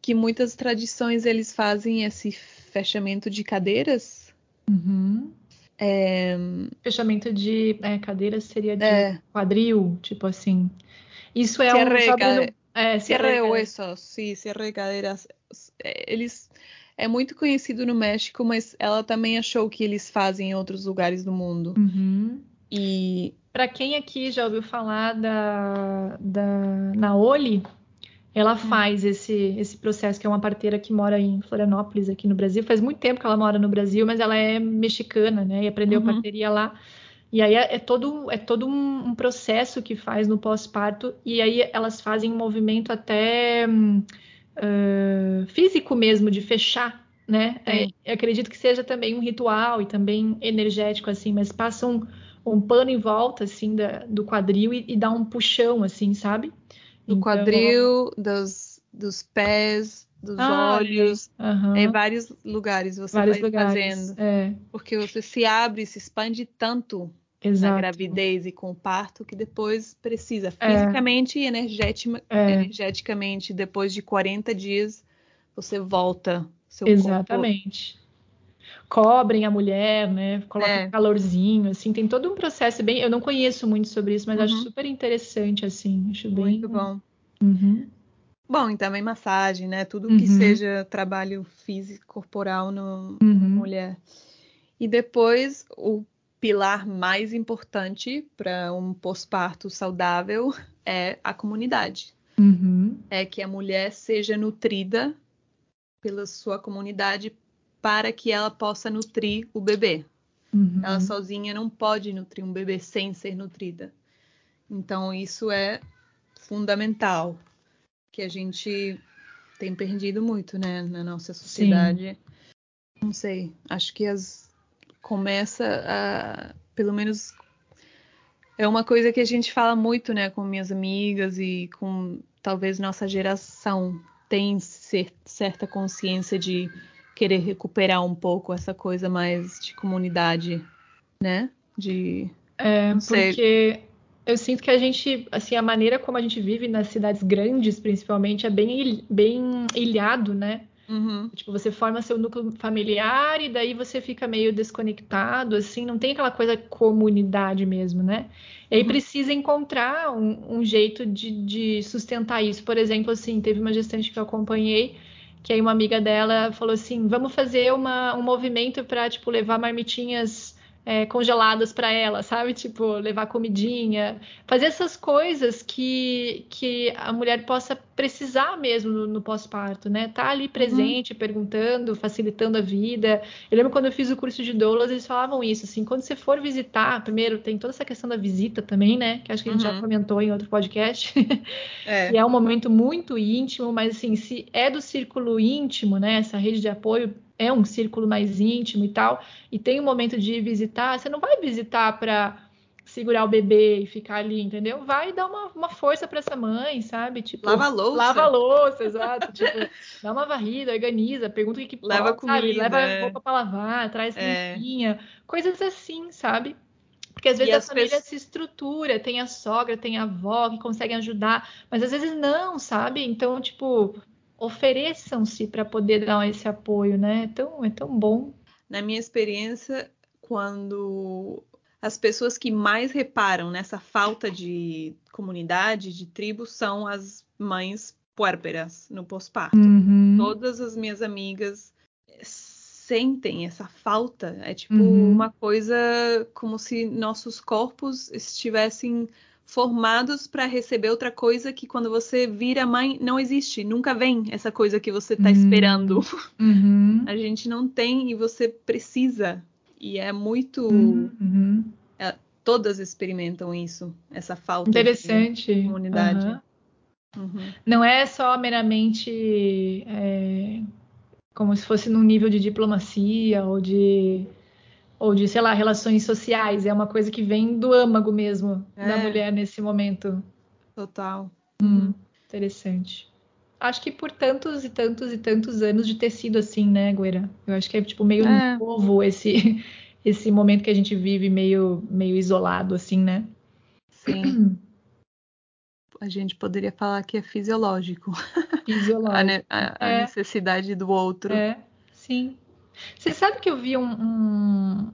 que muitas tradições eles fazem esse fechamento de cadeiras. Uhum. É, Fechamento de é, cadeira seria de é, quadril, tipo assim. Isso é Cierre um. de é, Cierre de cierre- huesos, sim, cierre de cadeiras. É, Eles é muito conhecido no México, mas ela também achou que eles fazem em outros lugares do mundo. Uhum. E Para quem aqui já ouviu falar da, da Naoli, ela faz esse, esse processo, que é uma parteira que mora em Florianópolis, aqui no Brasil. Faz muito tempo que ela mora no Brasil, mas ela é mexicana, né? E aprendeu Uhum. parteria lá. E aí é, é todo, é todo um, um processo que faz no pós-parto, e aí elas fazem um movimento até ah, físico mesmo, de fechar, né? É, eu acredito que seja também um ritual e também energético, assim, mas passa um, um pano em volta, assim, da- do quadril e, e dá um puxão, assim, sabe? do Então, quadril, dos, dos pés, dos Ah, olhos, aham, em vários lugares você vários vai lugares. fazendo. É, Porque você se abre, se expande tanto na exato. gravidez e com o parto que depois precisa É. fisicamente e energetima- É. energeticamente, depois de 40 dias, você volta. Seu corpo Exatamente. Cobrem a mulher, né? Colocam É. um calorzinho, assim, tem todo um processo bem. Eu não conheço muito sobre isso, mas acho Uhum. super interessante, assim. Acho bem. muito bom. Uhum. Bom, e também massagem, né? Tudo que Uhum. seja trabalho físico, corporal no, Uhum. mulher. E depois, o pilar mais importante para um pós-parto saudável é a comunidade. Uhum. É que a mulher seja nutrida pela sua comunidade para que ela possa nutrir o bebê. Uhum. Ela sozinha não pode nutrir um bebê sem ser nutrida. Então, isso é fundamental, que a gente tem perdido muito, né, na nossa sociedade. Não sei, acho que as começa a, pelo menos é uma coisa que a gente fala muito, né, com minhas amigas e com talvez nossa geração tem cer- certa consciência de querer recuperar um pouco essa coisa mais de comunidade, né? De É, porque eu sinto que a gente, assim, a maneira como a gente vive nas cidades grandes, principalmente, é bem, bem ilhado, né? Uhum, Tipo, você forma seu núcleo familiar e daí você fica meio desconectado, assim, não tem aquela coisa comunidade mesmo, né? E aí Uhum. precisa encontrar um, um jeito de, de sustentar isso. Por exemplo, assim, teve uma gestante que eu acompanhei, que aí uma amiga dela falou assim, vamos fazer uma, um movimento para, tipo, levar marmitinhas é, congeladas para ela, sabe? Tipo, levar comidinha, fazer essas coisas que, que a mulher possa precisar mesmo no, no pós-parto, né? Tá ali presente, perguntando, facilitando a vida. Eu lembro quando eu fiz o curso de doulas, eles falavam isso, assim, quando você for visitar, primeiro tem toda essa questão da visita também, né? Que acho que a gente já Uhum. comentou em outro podcast, é, que é um momento muito íntimo, mas assim, se é do círculo íntimo, né? Essa rede de apoio é um círculo mais íntimo e tal, e tem um momento de visitar, você não vai visitar para segurar o bebê e ficar ali, entendeu? Vai dar uma, uma força para essa mãe, sabe? Tipo, Lava a louça. Lava a louça, exato. tipo, dá uma varrida, organiza, pergunta o que, que Leva pode, sabe? comida, Leva é. roupa para lavar, traz É. limpinha, coisas assim, sabe? Porque às E vezes a as família pessoas- se estrutura, tem a sogra, tem a avó que conseguem ajudar, mas às vezes não, sabe? Então, tipo, ofereçam-se para poder dar esse apoio, né? É tão, é tão bom. Na minha experiência, quando as pessoas que mais reparam nessa falta de comunidade, de tribo, são as mães puérperas no pós-parto. Uhum. Todas as minhas amigas sentem essa falta. É tipo Uhum. uma coisa como se nossos corpos estivessem formados para receber outra coisa que quando você vira mãe não existe, nunca vem essa coisa que você está Hum. esperando. Uhum. A gente não tem e você precisa. E é muito. Uhum. Todas experimentam isso, essa falta de Interessante. comunidade. Aham. Uhum. Não é só meramente é, como se fosse num nível de diplomacia ou de ou de, sei lá, relações sociais. É uma coisa que vem do âmago mesmo É. da mulher nesse momento. Total. Hum, interessante. Acho que por tantos e tantos e tantos anos de ter sido assim, né, Gueira? Eu acho que é tipo meio É. novo esse esse momento que a gente vive meio meio isolado assim, né? Sim. A gente poderia falar que é fisiológico a, Fisiológico. ne- a- a É. necessidade do outro. É, sim. Você sabe que eu vi um, um,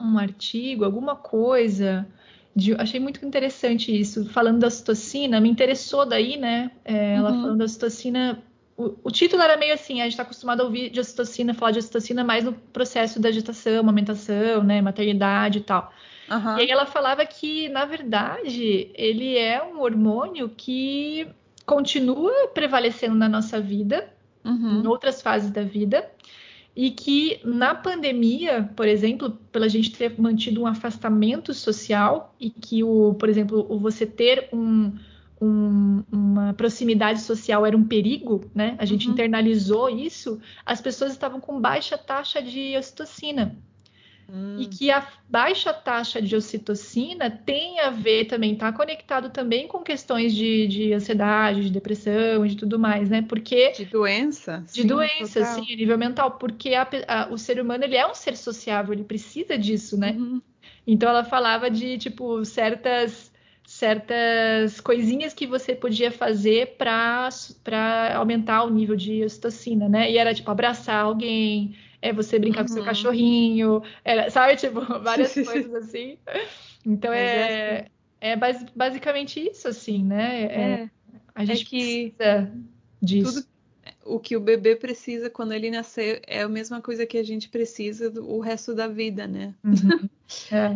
um artigo, alguma coisa, de, achei muito interessante isso, falando da ocitocina, me interessou daí, né? É, Ela Uhum. falando da ocitocina. O, o título era meio assim, a gente está acostumado a ouvir de ocitocina, falar de ocitocina mais no processo da gestação, amamentação, né? Maternidade e tal. Aham. E aí ela falava que, na verdade, ele é um hormônio que continua prevalecendo na nossa vida, em Uhum. outras fases da vida, e que na pandemia, por exemplo, pela gente ter mantido um afastamento social e que o, por exemplo, o você ter um, um- uma proximidade social era um perigo, né? A gente Uhum. internalizou isso, as pessoas estavam com baixa taxa de ocitocina. Hum. E que a baixa taxa de ocitocina tem a ver também, está conectado também com questões de, de ansiedade, de depressão e de tudo mais, né? Porque De doença? de Sim, doença, total. assim, a nível mental, porque a a- o ser humano ele é um ser sociável, ele precisa disso, né? Uhum. Então ela falava de tipo certas certas coisinhas que você podia fazer para para aumentar o nível de ocitocina, né? E era tipo abraçar alguém, é você brincar com seu Uhum. cachorrinho, era, sabe, tipo várias coisas assim. Então Mas é essa- é basi- basicamente isso, assim, né? É- É, a gente que precisa disso. tudo o que o bebê precisa quando ele nascer é a mesma coisa que a gente precisa do, o resto da vida, né? Uhum.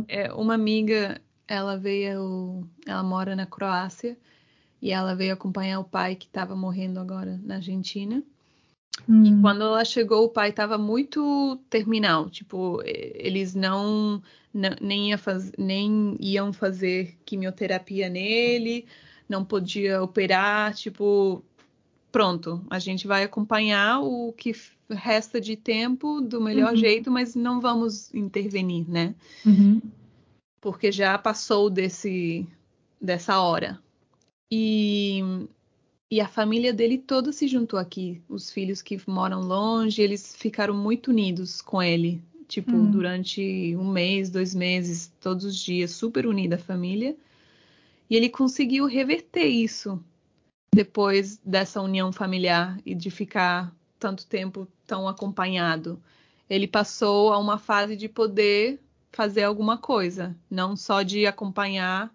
É. É, uma amiga, ela veio, ela mora na Croácia e ela veio acompanhar o pai que estava morrendo agora na Argentina. E Hum. quando ela chegou, o pai estava muito terminal, tipo, e- eles não, não- nem, ia faz, nem iam fazer quimioterapia nele, não podia operar, tipo, pronto, a gente vai acompanhar o que resta de tempo do melhor Uhum. jeito, mas não vamos intervenir, né? Uhum. porque já passou desse dessa hora. E, e a família dele toda se juntou aqui. Os filhos que moram longe, eles ficaram muito unidos com ele. Tipo, Hum. durante um mês, dois meses, todos os dias, super unida a família. E ele conseguiu reverter isso depois dessa união familiar e de ficar tanto tempo tão acompanhado. Ele passou a uma fase de poder fazer alguma coisa, não só de acompanhar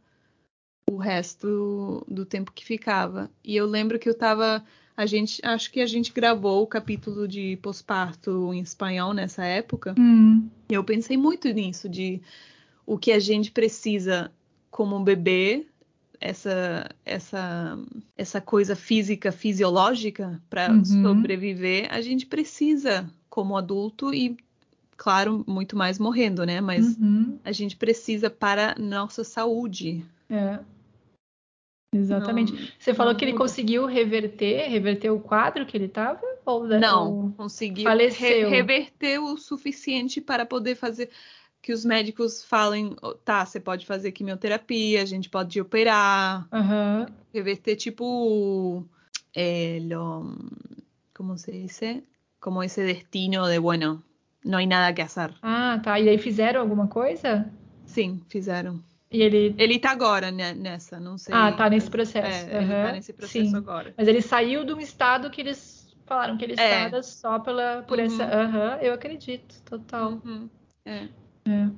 o resto do tempo que ficava. E eu lembro que eu tava. A gente, acho que a gente gravou o capítulo de pós-parto em espanhol nessa época. Hum. E eu pensei muito nisso, de o que a gente precisa como um bebê, essa, essa, essa coisa física, fisiológica para Uhum. sobreviver, a gente precisa como adulto e, claro, muito mais morrendo, né? Mas Uhum. a gente precisa para nossa saúde. É. Exatamente. Não- Você falou não que ele conseguiu reverter, reverter o quadro que ele estava? Ou Não, ou- conseguiu faleceu. re- reverter o suficiente para poder fazer que os médicos falem, "Oh, tá, você pode fazer quimioterapia, a gente pode operar, Aham. reverter tipo eh, lo, ¿cómo se dice? Como ese destino de, bueno, no hay nada que hacer. Ah, tá. E aí fizeram alguma coisa? Sim, fizeram. E ele. Ele tá agora né, nessa, não sei. Ah, tá nesse processo. É, ele tá nesse processo Sim. agora. Mas ele saiu de um estado que eles falaram que ele É. estava só pela, por Uhum. essa. Aham, eu acredito, total. Uhum, É, É.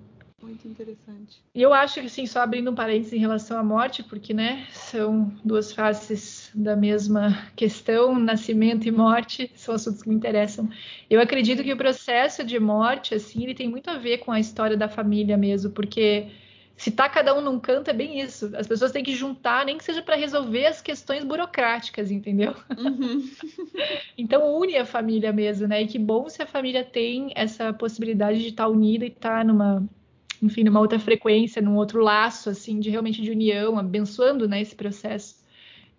muito interessante. E eu acho que, assim, só abrindo um parênteses em relação à morte, porque, né, são duas faces da mesma questão, nascimento e morte, são assuntos que me interessam. Eu acredito que o processo de morte, assim, ele tem muito a ver com a história da família mesmo, porque se tá cada um num canto, é bem isso. As pessoas têm que juntar, nem que seja para resolver as questões burocráticas, entendeu? Uhum. Então une a família mesmo, né? E que bom se a família tem essa possibilidade de estar unida e estar numa, enfim, numa outra frequência, num outro laço, assim, de realmente de união, abençoando, né, esse processo.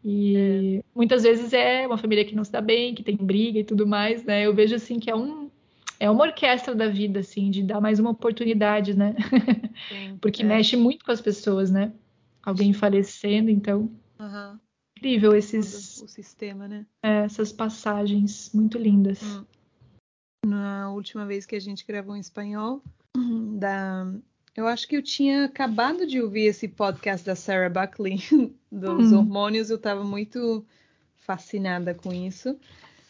E muitas vezes é uma família que não se dá bem, que tem briga e tudo mais, né? Eu vejo assim que é um é uma orquestra da vida, assim, de dar mais uma oportunidade, né? Sim, Porque é. mexe muito com as pessoas, né? Alguém falecendo, então Aham. incrível esses o sistema, né? é, essas passagens muito lindas. Hum. Na última vez que a gente gravou em espanhol, da... eu acho que eu tinha acabado de ouvir esse podcast da Sarah Buckley dos Hum. hormônios, eu estava muito fascinada com isso.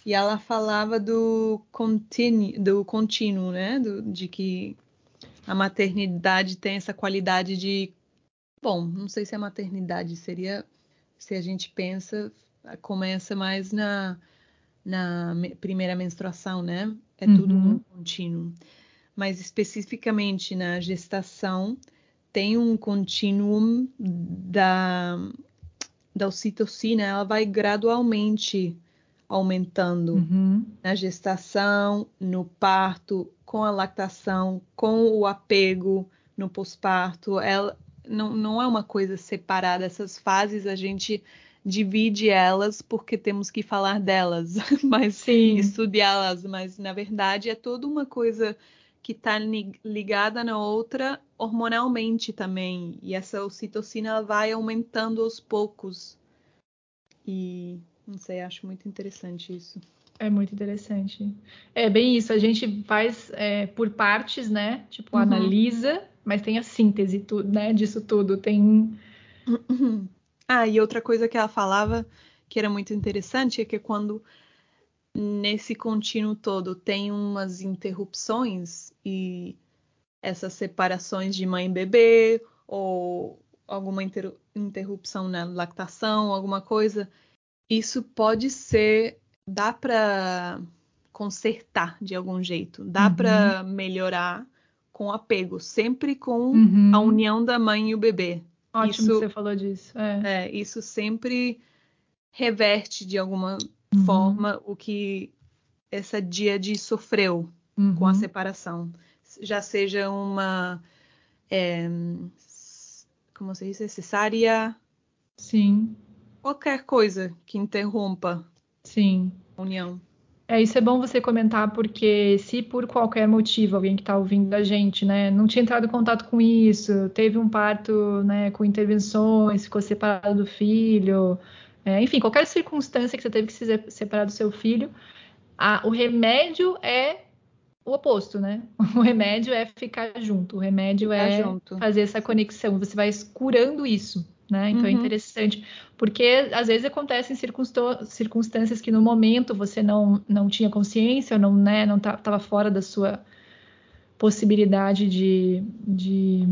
E ela falava do contínuo, do contínuo, né? Do- de que a maternidade tem essa qualidade de. Bom, não sei se a maternidade seria. Se a gente pensa, começa mais na, na me- primeira menstruação, né? É tudo Uhum. um contínuo. Mas especificamente na gestação, tem um contínuo da, da ocitocina, ela vai gradualmente aumentando Uhum. na gestação, no parto, com a lactação, com o apego no pós-parto. Ela não, não é uma coisa separada. Essas fases a gente divide elas porque temos que falar delas, mas Sim. estudá-las, mas na verdade é toda uma coisa que está ligada na outra hormonalmente também. E essa ocitocina vai aumentando aos poucos. E não sei, acho muito interessante isso. É muito interessante. É bem isso, a gente faz é, por partes, né? Tipo, Uhum. analisa, mas tem a síntese tu- né, disso tudo. Tem. Ah, e outra coisa que ela falava que era muito interessante é que quando nesse contínuo todo tem umas interrupções e essas separações de mãe e bebê ou alguma inter- interrupção na lactação, alguma coisa, isso pode ser dá para consertar de algum jeito, dá Uhum. para melhorar com apego, sempre com Uhum. a união da mãe e o bebê. Ótimo isso- que você falou disso. É. É, isso sempre reverte de alguma Uhum. forma o que essa Diade sofreu com a Uhum. separação. Já seja uma. é, como se diz? Cesárea, Sim, qualquer coisa que interrompa sim. a união. É, isso é bom você comentar, porque se por qualquer motivo alguém que está ouvindo a gente, né, não tinha entrado em contato com isso, teve um parto, né, com intervenções, ficou separado do filho, é, enfim, qualquer circunstância que você teve que se se- separar do seu filho, a- o remédio é o oposto, né? O remédio é ficar junto, o remédio é junto. fazer essa conexão, você vai curando isso, né? Então é Uhum. interessante, porque às vezes acontecem circunstâncias que no momento você não, não tinha consciência, ou não, né, não estava fora da sua possibilidade de, de,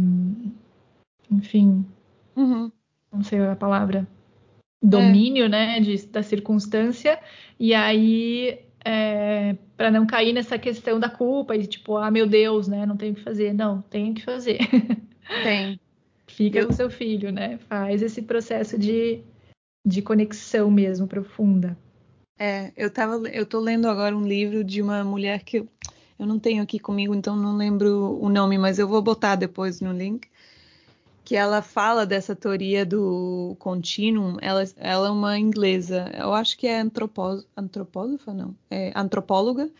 enfim, Uhum. não sei a palavra, domínio, né, de- da circunstância, e aí, para não cair nessa questão da culpa, e tipo, ah, meu Deus, né, não tenho o que fazer. Não, tenho que fazer. Tem. Fica Eu- com seu filho, né? Faz esse processo de, de conexão mesmo, profunda. É, eu tava, eu tô lendo agora um livro de uma mulher que eu, eu não tenho aqui comigo, então não lembro o nome, mas eu vou botar depois no link. Que ela fala dessa teoria do contínuo. Ela, ela é uma inglesa, eu acho que é antropó, antropóloga, não? É antropóloga,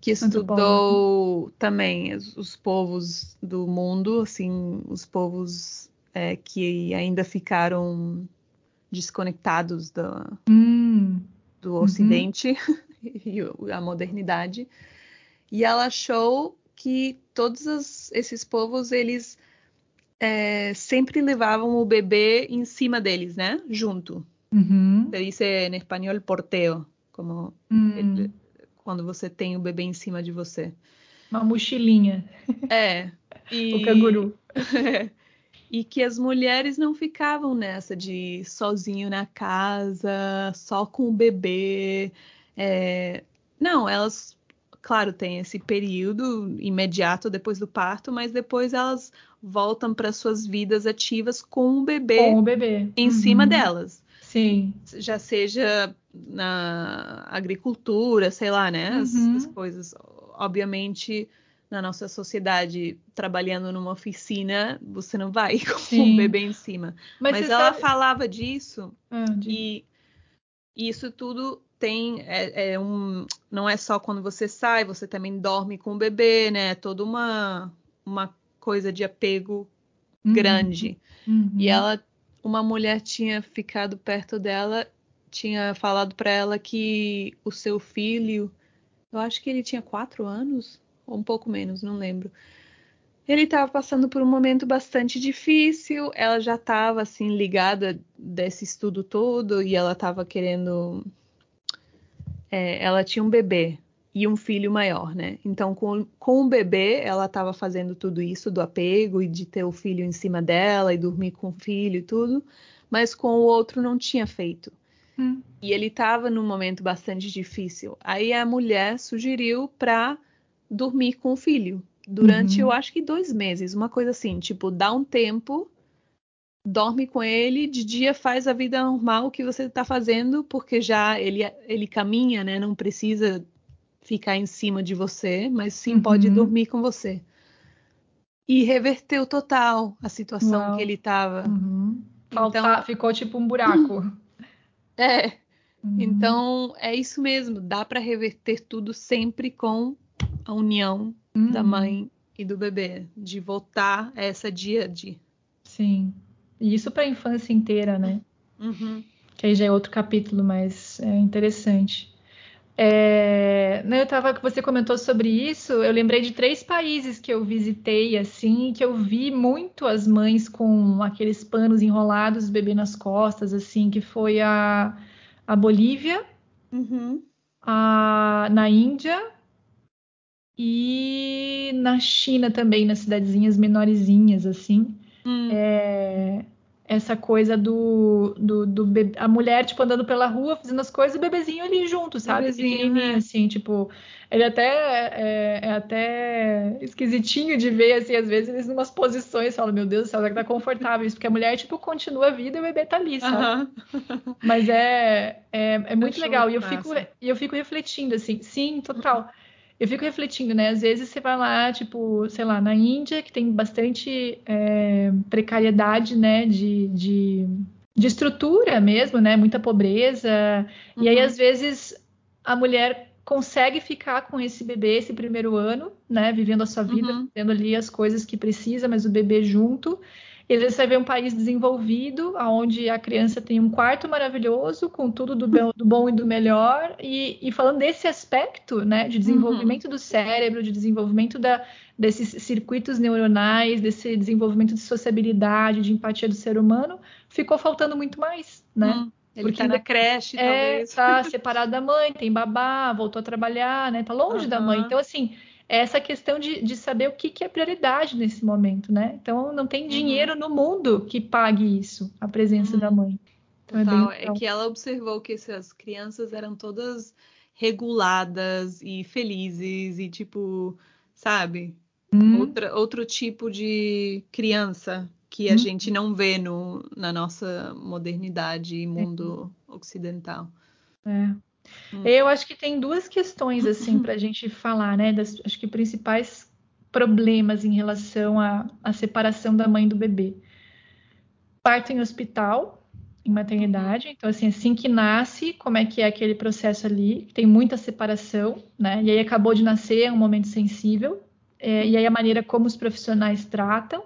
que estudou também os, os povos do mundo, assim, os povos é, que ainda ficaram desconectados da, Hum, do Uhum. Ocidente e o- a modernidade. E ela achou que todos os- esses povos eles é, sempre levavam o bebê em cima deles, né? Junto. uhum, Se diz em espanhol porteo, como hum, ele- quando você tem o bebê em cima de você. uma mochilinha, É. E, o canguru. e que as mulheres não ficavam nessa de sozinho na casa, só com o bebê. É, Não, elas, claro, têm esse período imediato depois do parto, mas depois elas voltam para suas vidas ativas com o bebê Com o bebê. em Uhum, cima delas. Sim. Já seja na agricultura, sei lá, né? As, Uhum. as coisas. Obviamente, na nossa sociedade, trabalhando numa oficina, você não vai com Sim. o bebê em cima. Mas, Mas, ela sabe... falava disso Ah, diga. e isso tudo tem é, é, um não é só quando você sai, você também dorme com o bebê, né? É toda uma uma coisa de apego uhum. grande. Uhum. E ela, uma mulher tinha ficado perto dela, tinha falado para ela que o seu filho, eu acho que ele tinha quatro anos ou um pouco menos, não lembro. Ele estava passando por um momento bastante difícil. Ela já estava assim ligada desse estudo todo e ela estava querendo é, ela tinha um bebê e um filho maior, né? Então, com, com o bebê, ela estava fazendo tudo isso do apego e de ter o filho em cima dela e dormir com o filho e tudo, mas com o outro não tinha feito. Hum. E ele estava num momento bastante difícil. Aí a mulher sugeriu para dormir com o filho durante, uhum. eu acho que dois meses, uma coisa assim, tipo, dá um tempo dorme com ele, de dia faz a vida normal que você está fazendo, porque já ele, ele caminha, né? Não precisa ficar em cima de você, mas sim uhum. pode dormir com você. E reverteu total a situação Uau. que ele estava. Uhum. Então, ficou tipo um buraco. É. Uhum. Então é isso mesmo. Dá para reverter tudo sempre com a união da uhum. mãe e do bebê, de voltar a essa dia de. Sim. E isso para a infância inteira, né? Uhum. Que aí já é outro capítulo, mas é interessante. É, né, eu tava, que você comentou sobre isso, eu lembrei de três países que eu visitei, assim, que eu vi muito as mães com aqueles panos enrolados, bebê nas costas, assim, que foi a, a Bolívia, uhum. a, na Índia e na China também, nas cidadezinhas menorzinhas, assim. Hum. É, essa coisa do, do, do a mulher, tipo, andando pela rua, fazendo as coisas, e o bebezinho ali junto, sabe? Bebezinho, né? assim, tipo, ele até é, é, até esquisitinho de ver, assim, às vezes eles numas posições, fala, meu Deus do céu, será que tá confortável isso? Porque a mulher, tipo, continua a vida e o bebê tá ali, sabe? Mas é, é, é muito legal, e eu, fico, e eu fico refletindo, assim, sim, total eu fico refletindo, né? Às vezes você vai lá, tipo, sei lá, na Índia, que tem bastante é, precariedade, né, de, de, de, estrutura mesmo, né? Muita pobreza. Uhum. E aí, uhum. às vezes, a mulher consegue ficar com esse bebê esse primeiro ano, né? Vivendo a sua vida, uhum. tendo ali as coisas que precisa, mas o bebê junto. E você vê um país desenvolvido, onde a criança tem um quarto maravilhoso, com tudo do, bom, do bom e do melhor, e, e, falando desse aspecto, né, de desenvolvimento uhum. do cérebro, de desenvolvimento da, desses circuitos neuronais, desse desenvolvimento de sociabilidade, de empatia do ser humano, ficou faltando muito mais, né? Uhum. Ele Porque tá na creche, é, talvez. Tá separado da mãe, tem babá, voltou a trabalhar, né? Tá longe uhum. da mãe. Então, assim, essa questão de, de saber o que, que, é prioridade nesse momento, né? Então, não tem uhum. dinheiro no mundo que pague isso, a presença uhum. da mãe. Então, é Total, é, é, que ela observou que essas crianças eram todas reguladas e felizes e, tipo, sabe? Uhum. Outra, outro tipo de criança que a uhum. gente não vê no, na nossa modernidade e mundo é. ocidental. É. Hum. Eu acho que tem duas questões assim para a gente falar, né? Das, acho que principais problemas em relação à, à separação da mãe do bebê. Parto em hospital, em maternidade, então assim, assim que nasce, como é que é aquele processo ali? Tem muita separação, né? E aí acabou de nascer, é um momento sensível, é, e aí a maneira como os profissionais tratam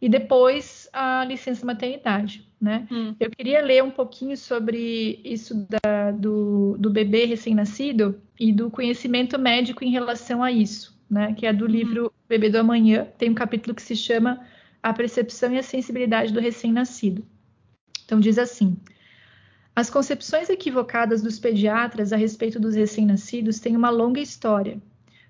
e depois a licença maternidade, né? Hum. Eu queria ler um pouquinho sobre isso da, do, do bebê recém-nascido e do conhecimento médico em relação a isso, né? Que é do uhum. livro Bebê do Amanhã, tem um capítulo que se chama A Percepção e a Sensibilidade do Recém-Nascido. Então diz assim: as concepções equivocadas dos pediatras a respeito dos recém-nascidos têm uma longa história.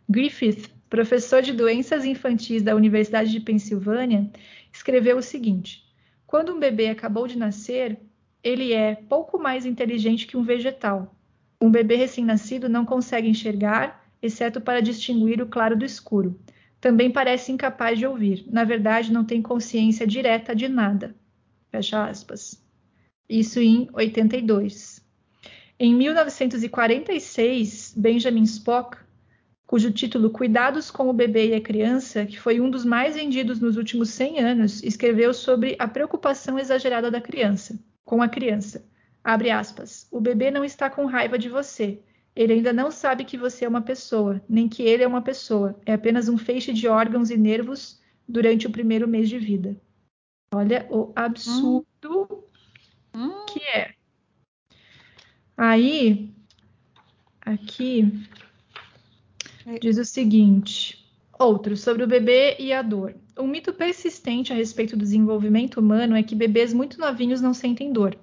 Griffith, professor de doenças infantis da Universidade de Pensilvânia, escreveu o seguinte: Quando um bebê acabou de nascer, ele é pouco mais inteligente que um vegetal. Um bebê recém-nascido não consegue enxergar, exceto para distinguir o claro do escuro. Também parece incapaz de ouvir. Na verdade, não tem consciência direta de nada. Fecha aspas. Isso em 82. Em 1946, Benjamin Spock cujo título Cuidados com o Bebê e a Criança, que foi um dos mais vendidos nos últimos 100 anos, escreveu sobre a preocupação exagerada da criança, com a criança. Abre aspas. O bebê não está com raiva de você. Ele ainda não sabe que você é uma pessoa, nem que ele é uma pessoa. É apenas um feixe de órgãos e nervos durante o primeiro mês de vida. Olha o absurdo hum. que é. Aí, aqui. Diz o seguinte: outro, sobre o bebê e a dor. Um mito persistente a respeito do desenvolvimento humano é que bebês muito novinhos não sentem dor.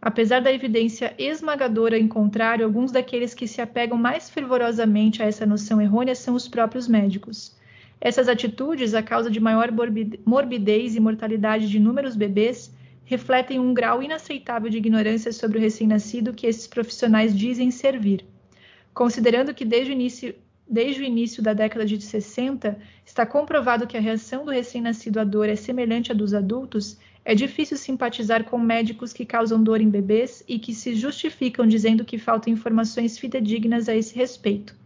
Apesar da evidência esmagadora em contrário, alguns daqueles que se apegam mais fervorosamente a essa noção errônea são os próprios médicos. Essas atitudes, a causa de maior morbidez e mortalidade de inúmeros bebês, refletem um grau inaceitável de ignorância sobre o recém-nascido que esses profissionais dizem servir. Considerando que desde o início desde o início da década de 60, está comprovado que a reação do recém-nascido à dor é semelhante à dos adultos, é difícil simpatizar com médicos que causam dor em bebês e que se justificam dizendo que faltam informações fidedignas a esse respeito.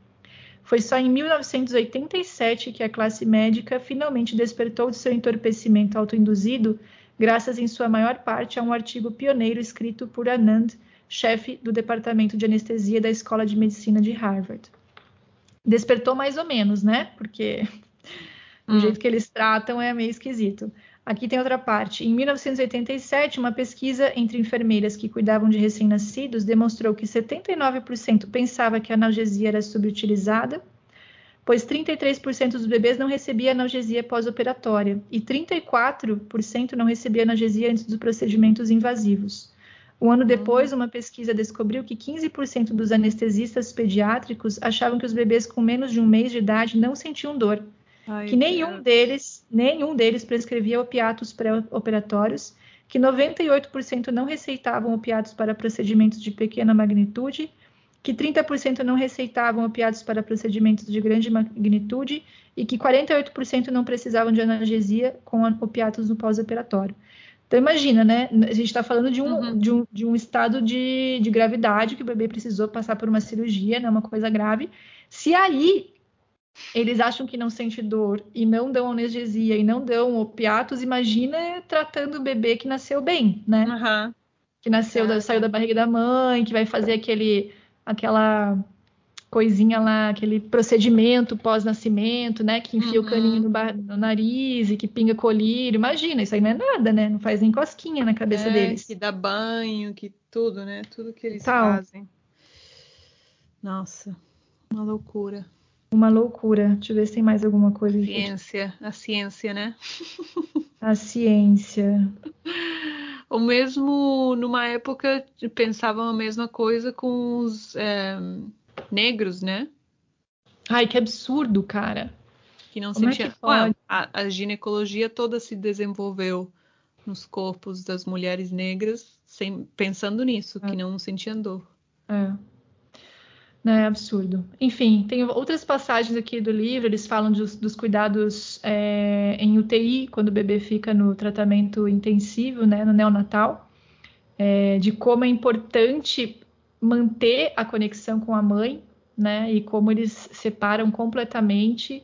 Foi só em 1987 que a classe médica finalmente despertou de seu entorpecimento autoinduzido, graças em sua maior parte a um artigo pioneiro escrito por Anand, chefe do departamento de anestesia da Escola de Medicina de Harvard despertou mais ou menos, né? Porque hum. o jeito que eles tratam é meio esquisito. Aqui tem outra parte. Em 1987, uma pesquisa entre enfermeiras que cuidavam de recém-nascidos demonstrou que 79% pensava que a analgesia era subutilizada, pois 33% dos bebês não recebia analgesia pós-operatória e 34% não recebia analgesia antes dos procedimentos invasivos. Um ano depois, uma pesquisa descobriu que 15% dos anestesistas pediátricos achavam que os bebês com menos de um mês de idade não sentiam dor. Ai, que nenhum deles, nenhum deles prescrevia opiatos pré-operatórios, que 98% não receitavam opiatos para procedimentos de pequena magnitude, que 30% não receitavam opiatos para procedimentos de grande magnitude e que 48% não precisavam de analgesia com opiatos no pós-operatório. Então imagina, né? A gente está falando de um, uhum. de um, de um estado de, de gravidade que o bebê precisou passar por uma cirurgia, né? Uma coisa grave. Se aí eles acham que não sente dor e não dão anestesia e não dão opiatos, imagina tratando o bebê que nasceu bem, né? Uhum. Que nasceu, da, saiu da barriga da mãe, que vai fazer aquele, aquela coisinha lá, aquele procedimento pós-nascimento, né? Que enfia uhum. o caninho no, no, nariz e que pinga colírio. Imagina, isso aí não é nada, né? Não faz nem cosquinha na cabeça é, deles. Que dá banho, que tudo, né? Tudo que eles Tal. fazem. Nossa, uma loucura. Uma loucura. Deixa eu ver se tem mais alguma coisa. Ciência, a ciência, né? a ciência. Ou mesmo numa época pensavam a mesma coisa com os. É negros, né? Ai, que absurdo, cara. Que não Como sentia. É que pode? a, a ginecologia toda se desenvolveu nos corpos das mulheres negras, sem, pensando nisso, é. que não sentiam dor. É. Não, é absurdo. Enfim, tem outras passagens aqui do livro, eles falam dos, dos cuidados é, em UTI, quando o bebê fica no tratamento intensivo, né, no neonatal, é, de como é importante manter a conexão com a mãe, né? E como eles separam completamente,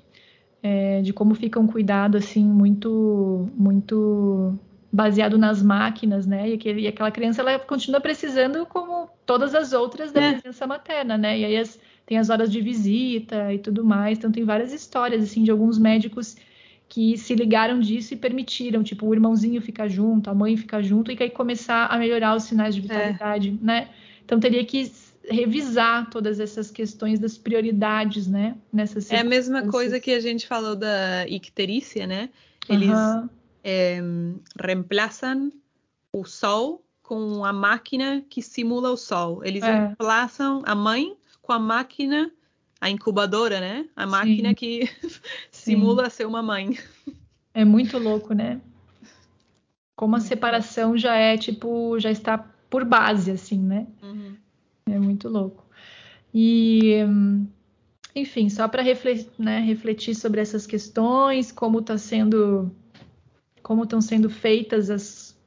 é, de como fica um cuidado assim muito, muito baseado nas máquinas, né? E, aquele, e, aquela criança ela continua precisando como todas as outras da é. presença materna, né? E aí as, tem as horas de visita e tudo mais. Então tem várias histórias assim de alguns médicos que se ligaram disso e permitiram, tipo, o irmãozinho ficar junto, a mãe ficar junto e aí começar a melhorar os sinais de é. vitalidade, é. né? Então teria que revisar todas essas questões das prioridades, né? Nessas é a mesma coisa que a gente falou da icterícia, né? Eles uhum. é, reemplaçam o sol com a máquina que simula o sol. Eles é. reemplaçam a mãe com a máquina, a incubadora, né? A máquina Sim. que simula ser uma mãe. É muito louco, né? Como a separação já é tipo, já está por base, assim, né? Uhum. É muito louco. E, enfim, só para refletir, né, refletir sobre essas questões, como está sendo, como estão sendo feitas as,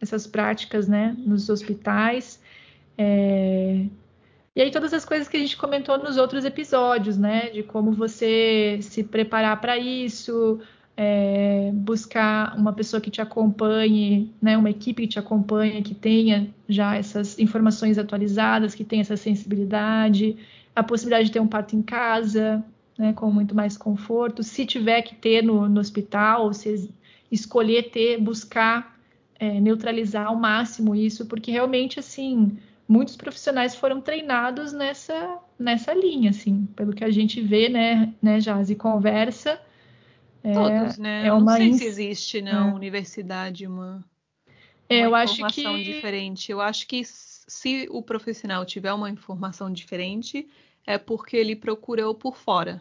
essas práticas, né, nos hospitais. É, e aí todas as coisas que a gente comentou nos outros episódios, né, de como você se preparar para isso, é, buscar uma pessoa que te acompanhe, né, uma equipe que te acompanhe, que tenha já essas informações atualizadas, que tenha essa sensibilidade, a possibilidade de ter um parto em casa, né, com muito mais conforto. Se tiver que ter no, no hospital, se escolher ter, buscar é, neutralizar ao máximo isso, porque realmente, assim, muitos profissionais foram treinados nessa, nessa linha, assim, pelo que a gente vê, né, né Jazz, e conversa, é, Todos, né? É uma não sei ins... se existe na é. universidade uma, é, uma informação acho que... diferente. Eu acho que se o profissional tiver uma informação diferente, é porque ele procurou por fora.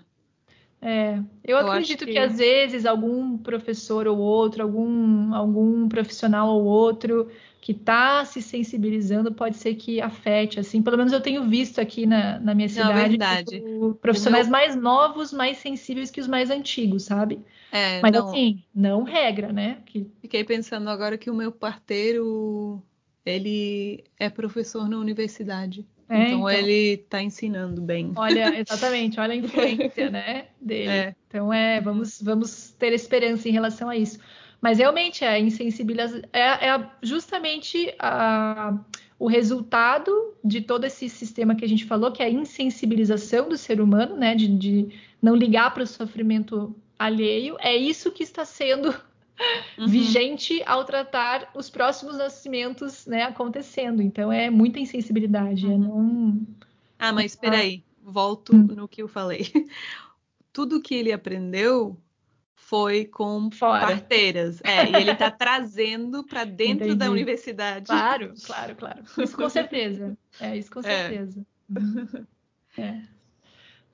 É, eu, eu acredito que... que... às vezes algum professor ou outro, algum, algum profissional ou outro que está se sensibilizando pode ser que afete, assim, pelo menos eu tenho visto aqui na, na minha cidade Não, profissionais meu... mais novos, mais sensíveis que os mais antigos, sabe? É, Mas não... assim, não regra, né? Que... Fiquei pensando agora que o meu parteiro, ele é professor na universidade. É, então, então, ele está ensinando bem. Olha, exatamente, olha a influência, né, dele. É. Então é, vamos, vamos ter esperança em relação a isso. Mas realmente a insensibilização é, é justamente a, o resultado de todo esse sistema que a gente falou, que é a insensibilização do ser humano, né, de, de não ligar para o sofrimento alheio. É isso que está sendo uhum. vigente ao tratar os próximos nascimentos né, acontecendo. Então é muita insensibilidade. É uhum. É não... Ah, mas espera aí, volto hum. no que eu falei. Tudo que ele aprendeu foi com Fora. parteiras. É, e ele está trazendo para dentro Entendi. da universidade. Claro, claro, claro. Isso com certeza. É, isso com é. certeza. É. Uhum. É.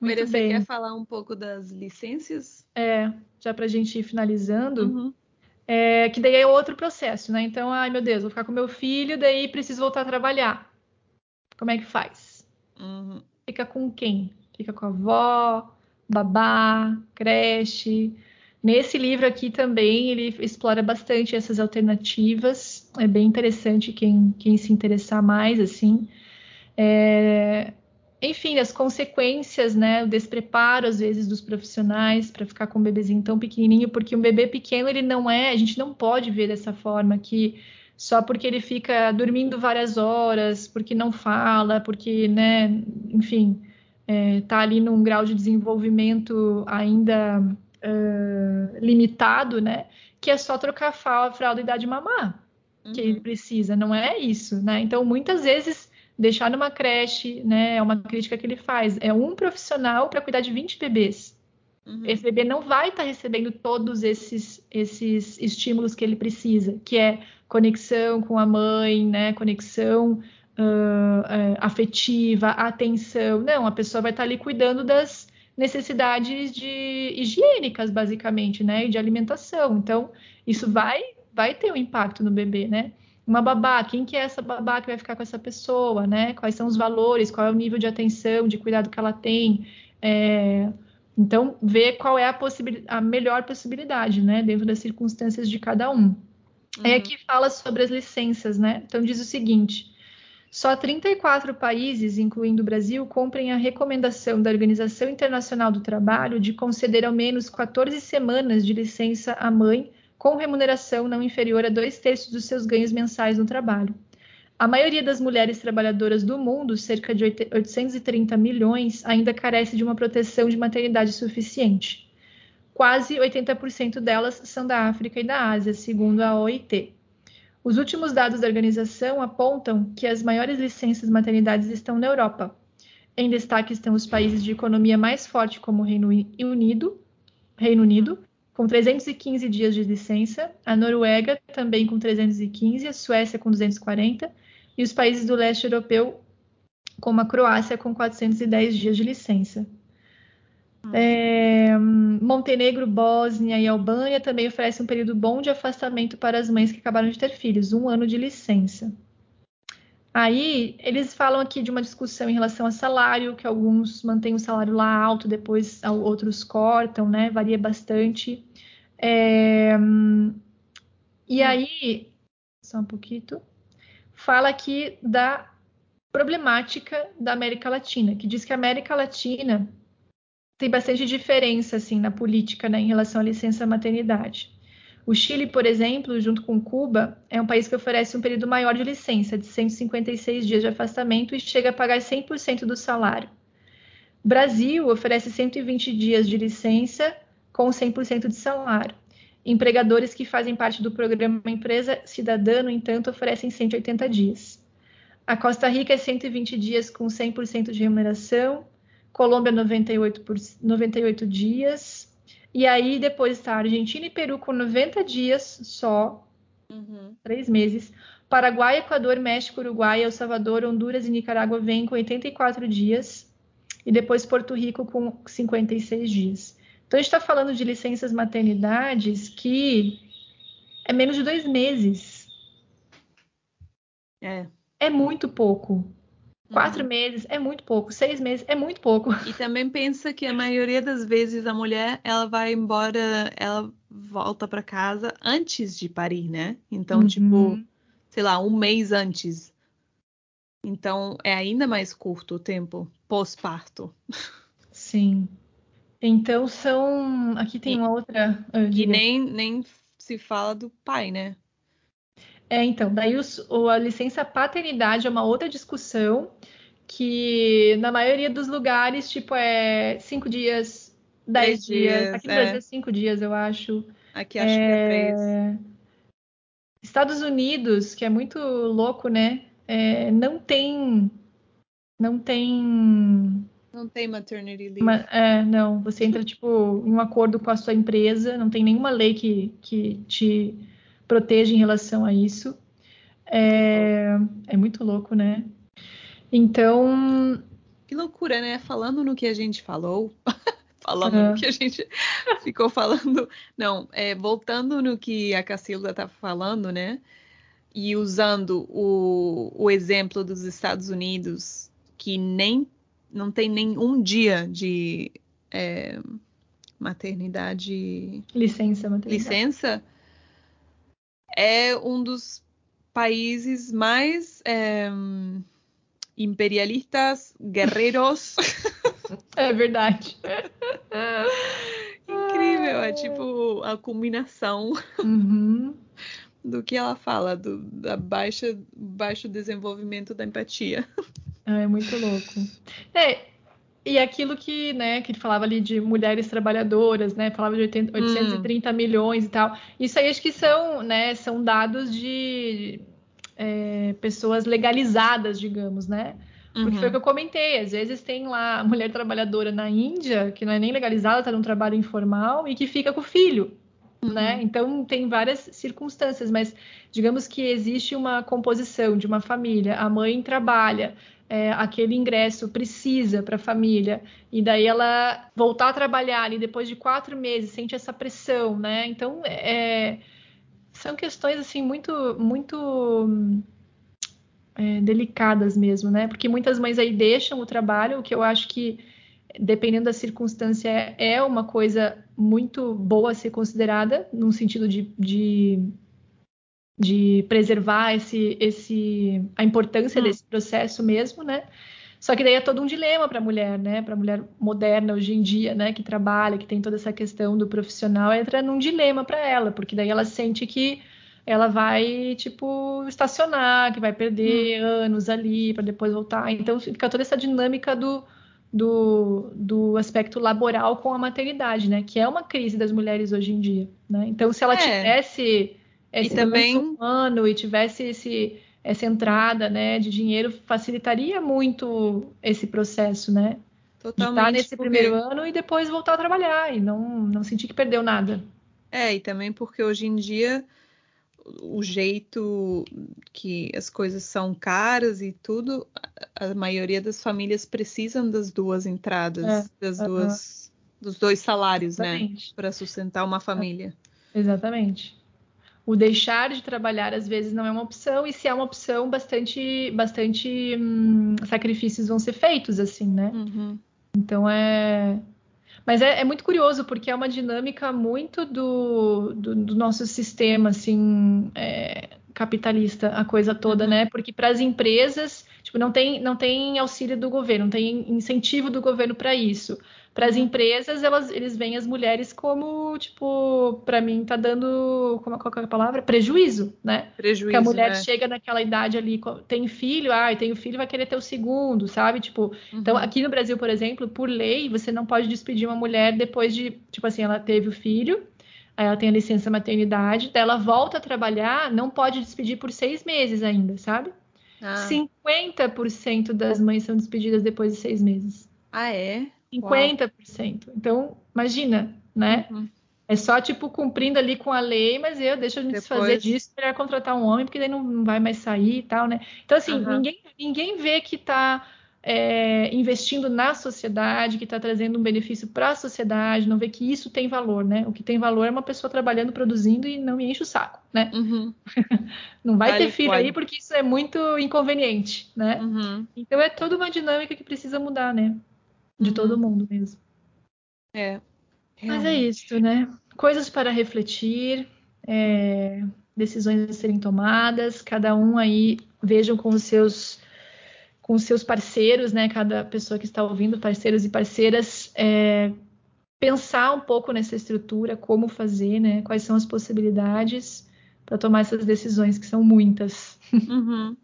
Muito você quer falar um pouco das licenças? É, já para a gente ir finalizando. Uhum. É, que daí é outro processo, né? Então, ai meu Deus, vou ficar com meu filho, daí preciso voltar a trabalhar. Como é que faz? Uhum. Fica com quem? Fica com a avó, babá, creche. Nesse livro aqui também ele explora bastante essas alternativas. É bem interessante quem, quem se interessar mais, assim. É, enfim, as consequências, né, o despreparo às vezes dos profissionais para ficar com um bebezinho tão pequenininho, porque um bebê pequeno ele não é, a gente não pode ver dessa forma que só porque ele fica dormindo várias horas, porque não fala, porque, né, enfim, é, ali num grau de desenvolvimento ainda uh, limitado, né, que é só trocar a fralda e dar de mamar uhum. que ele precisa, não é isso, né? Então, muitas vezes deixar numa creche, né? É uma crítica que ele faz. É um profissional para cuidar de 20 bebês. Uhum. Esse bebê não vai estar tá recebendo todos esses, esses estímulos que ele precisa, que é conexão com a mãe, né? Conexão uh, uh, afetiva, atenção. Não, a pessoa vai estar tá ali cuidando das necessidades de higiênicas, basicamente, né? E de alimentação. Então, isso vai, vai ter um impacto no bebê, né? uma babá, quem que é essa babá que vai ficar com essa pessoa, né? Quais são os valores, qual é o nível de atenção, de cuidado que ela tem. É... Então, ver qual é a, a, melhor possibilidade, né? Dentro das circunstâncias de cada um. Uhum. É aqui fala sobre as licenças, né? Então, diz o seguinte. Só 34 países, incluindo o Brasil, cumprem a recomendação da Organização Internacional do Trabalho de conceder ao menos 14 semanas de licença à mãe com remuneração não inferior a dois terços dos seus ganhos mensais no trabalho. A maioria das mulheres trabalhadoras do mundo, cerca de 830 milhões, ainda carece de uma proteção de maternidade suficiente. Quase 80% delas são da África e da Ásia, segundo a OIT. Os últimos dados da organização apontam que as maiores licenças de maternidade estão na Europa. Em destaque estão os países de economia mais forte, como o Reino Unido, Reino Unido com 315 dias de licença, a Noruega também com 315, a Suécia com 240 e os países do leste europeu, como a Croácia, com 410 dias de licença. É, Montenegro, Bósnia e Albânia também oferecem um período bom de afastamento para as mães que acabaram de ter filhos, um ano de licença. Aí eles falam aqui de uma discussão em relação a salário, que alguns mantêm o salário lá alto, depois outros cortam, né? Varia bastante. É... E hum. aí, só um pouquinho, fala aqui da problemática da América Latina, que diz que a América Latina tem bastante diferença assim na política né, em relação à licença maternidade. O Chile, por exemplo, junto com Cuba, é um país que oferece um período maior de licença, de 156 dias de afastamento e chega a pagar 100% do salário. O Brasil oferece 120 dias de licença com 100% de salário. Empregadores que fazem parte do programa Empresa Cidadã, no entanto, oferecem 180 dias. A Costa Rica é 120 dias com 100% de remuneração, Colômbia 98, por, 98 dias, e aí depois está Argentina e Peru com 90 dias só, uhum. três meses. Paraguai, Equador, México, Uruguai, El Salvador, Honduras e Nicarágua vêm com 84 dias. E depois Porto Rico com 56 dias. Então a gente está falando de licenças maternidades que é menos de dois meses. É. É muito pouco. Quatro uhum. meses é muito pouco, seis meses é muito pouco. E também pensa que a maioria das vezes a mulher ela vai embora, ela volta para casa antes de parir, né? Então, uhum. tipo, sei lá, um mês antes. Então é ainda mais curto o tempo pós-parto. Sim. Então são. Aqui tem uma outra. Ah, e nem, nem se fala do pai, né? É, então, daí os, a licença paternidade é uma outra discussão que na maioria dos lugares, tipo, é cinco dias, dez dias. dias. Aqui no é. Brasil é cinco dias, eu acho. Aqui acho é... que é três. Estados Unidos, que é muito louco, né? É, não tem. Não tem. Não tem maternity leave. Uma, é, não. Você entra, tipo, em um acordo com a sua empresa, não tem nenhuma lei que, que te protege em relação a isso. É, é muito louco, né? Então. Que loucura, né? Falando no que a gente falou. falando no que a gente ficou falando. Não, é, voltando no que a Cacilda tá falando, né? E usando o, o exemplo dos Estados Unidos, que nem não tem nem um dia de é, maternidade. Licença maternidade. Licença é um dos países mais é, imperialistas, guerreiros. É verdade. Incrível, é tipo a combinação uhum. do que ela fala, do da baixa, baixo desenvolvimento da empatia. É muito louco. É, e aquilo que, né, que ele falava ali de mulheres trabalhadoras, né, falava de 80, 830 hum. milhões e tal. Isso aí acho que são, né, são dados de é, pessoas legalizadas, digamos, né? Porque uhum. foi o que eu comentei, às vezes tem lá a mulher trabalhadora na Índia, que não é nem legalizada, está num trabalho informal e que fica com o filho, uhum. né? Então tem várias circunstâncias, mas digamos que existe uma composição de uma família, a mãe trabalha, é, aquele ingresso precisa para a família, e daí ela voltar a trabalhar ali depois de quatro meses, sente essa pressão, né? Então, é, são questões assim muito, muito é, delicadas mesmo, né? Porque muitas mães aí deixam o trabalho, o que eu acho que dependendo da circunstância é uma coisa muito boa a ser considerada, num sentido de, de de preservar esse, esse, a importância hum. desse processo mesmo, né? Só que daí é todo um dilema para a mulher, né? Para a mulher moderna hoje em dia, né? Que trabalha, que tem toda essa questão do profissional, entra num dilema para ela, porque daí ela sente que ela vai, tipo, estacionar, que vai perder hum. anos ali para depois voltar. Então fica toda essa dinâmica do, do, do aspecto laboral com a maternidade, né? Que é uma crise das mulheres hoje em dia, né? Então se ela é. tivesse esse e também humano e tivesse esse, essa entrada né, de dinheiro, facilitaria muito esse processo, né? Totalmente. De estar nesse porque... primeiro ano e depois voltar a trabalhar e não, não sentir que perdeu nada. É, e também porque hoje em dia o jeito que as coisas são caras e tudo, a maioria das famílias precisam das duas entradas, é, das uh -huh. duas, dos dois salários, né, Exatamente. né, para sustentar uma família. Exatamente o deixar de trabalhar às vezes não é uma opção e se é uma opção bastante bastante hum, sacrifícios vão ser feitos assim né uhum. então é mas é, é, muito curioso porque é uma dinâmica muito do, do, do nosso sistema assim é, capitalista a coisa toda uhum. né porque para as empresas Tipo, não tem, não tem auxílio do governo, não tem incentivo do governo para isso. Para as uhum. empresas, elas, eles veem as mulheres como, tipo, para mim tá dando, como qual é a palavra? Prejuízo, né? Prejuízo. Porque a mulher né? chega naquela idade ali, tem filho, ah, tem o filho, vai querer ter o segundo, sabe? Tipo, então, uhum. então aqui no Brasil, por exemplo, por lei, você não pode despedir uma mulher depois de, tipo assim, ela teve o filho, aí ela tem a licença maternidade, daí ela volta a trabalhar, não pode despedir por seis meses ainda, sabe? Ah. 50% das mães são despedidas depois de seis meses. Ah, é? 50%. Uau. Então, imagina, né? Uhum. É só, tipo, cumprindo ali com a lei, mas eu deixo eu me Depois... desfazer disso, melhor contratar um homem, porque daí não, não vai mais sair e tal, né? Então, assim, uhum. ninguém, ninguém vê que está é, investindo na sociedade, que está trazendo um benefício para a sociedade, não vê que isso tem valor, né? O que tem valor é uma pessoa trabalhando, produzindo e não me enche o saco, né? Uhum. não vai ter filho aí porque isso é muito inconveniente, né? Uhum. Então é toda uma dinâmica que precisa mudar, né? de uhum. todo mundo mesmo. É. Realmente. Mas é isso, né? Coisas para refletir, é, decisões a serem tomadas, cada um aí vejam com os seus com seus parceiros, né? Cada pessoa que está ouvindo, parceiros e parceiras, é, pensar um pouco nessa estrutura, como fazer, né? Quais são as possibilidades para tomar essas decisões, que são muitas. Uhum.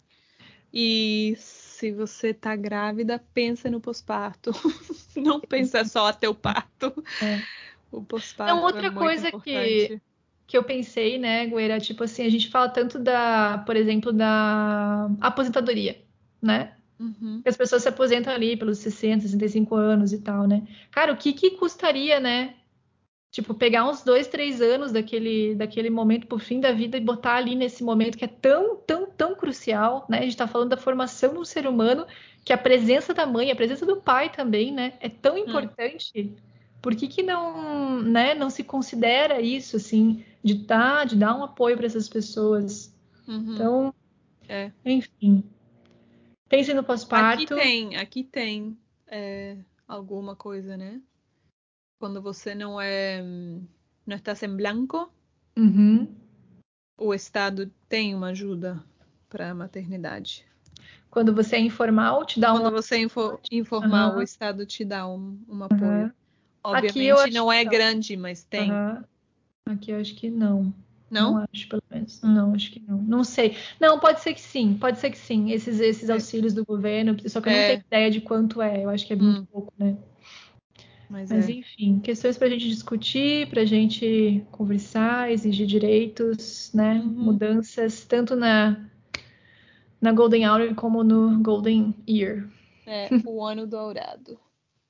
E se você tá grávida, pensa no pós-parto. Não pensa só até o parto. É. O pós-parto. Então, outra é coisa importante. que, que eu pensei, né, Gueira, tipo assim, a gente fala tanto da, por exemplo, da aposentadoria, né? Uhum. As pessoas se aposentam ali pelos 60, 65 anos e tal, né? Cara, o que, que custaria, né? Tipo, pegar uns dois, três anos daquele, daquele momento pro fim da vida e botar ali nesse momento que é tão, tão, tão crucial, né? A gente está falando da formação do ser humano, que a presença da mãe, a presença do pai também, né? É tão hum. importante. Hum. Por que, que não, né, não se considera isso, assim, de, tá, de dar um apoio para essas pessoas? Uhum. Então, é. enfim. Pense no pós-parto. Aqui tem, aqui tem é, alguma coisa, né? quando você não é não está em branco, uhum. o Estado tem uma ajuda para a maternidade. Quando você é informal, te dá um. Quando você é info informal, uhum. o Estado te dá um, um apoio. Uhum. Obviamente não é grande, mas tem. Aqui eu acho que não. Não? Não acho, pelo menos. Não, acho que não. Não sei. Não, pode ser que sim. Pode ser que sim. Esses, esses é. auxílios do governo. Só que eu é. não tenho ideia de quanto é. Eu acho que é muito hum. pouco, né? Mas, Mas é. enfim, questões para a gente discutir, para a gente conversar, exigir direitos, né? Uhum. Mudanças, tanto na, na Golden Hour como no Golden Year. É, o ano dourado.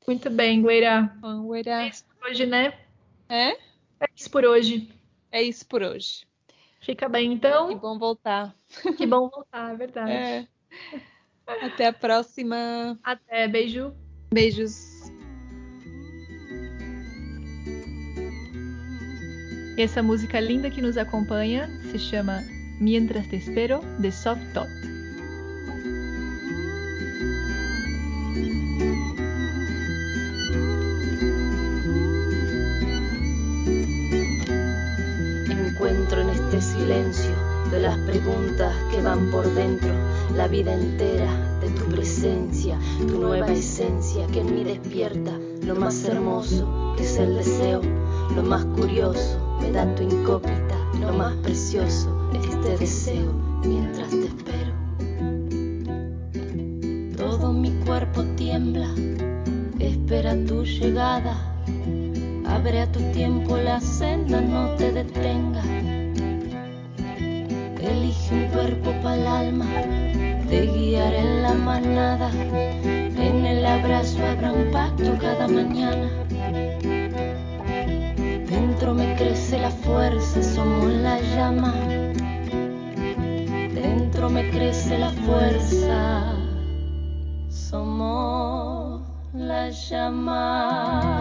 Muito bem, Gueira. Gueira. É isso por hoje, né? É? É isso por hoje. É isso por hoje. Fica bem, então. Que bom voltar. Que bom voltar, é verdade. É. Até a próxima. Até, beijo. Beijos. Essa música linda que nos acompanha se chama Mientras te espero, de Soft Tot. Silencio de las preguntas que van por dentro, la vida entera de tu presencia, tu nueva esencia que en mí despierta lo más hermoso que es el deseo, lo más curioso me da tu incógnita, lo más precioso, este deseo mientras te espero. Todo mi cuerpo tiembla, espera tu llegada. Abre a tu tiempo la senda, no te detengas. Elige un cuerpo para el alma, te guiaré en la manada. En el abrazo habrá un pacto cada mañana Dentro me crece la fuerza, somos la llama. Dentro me crece la fuerza, somos la llama.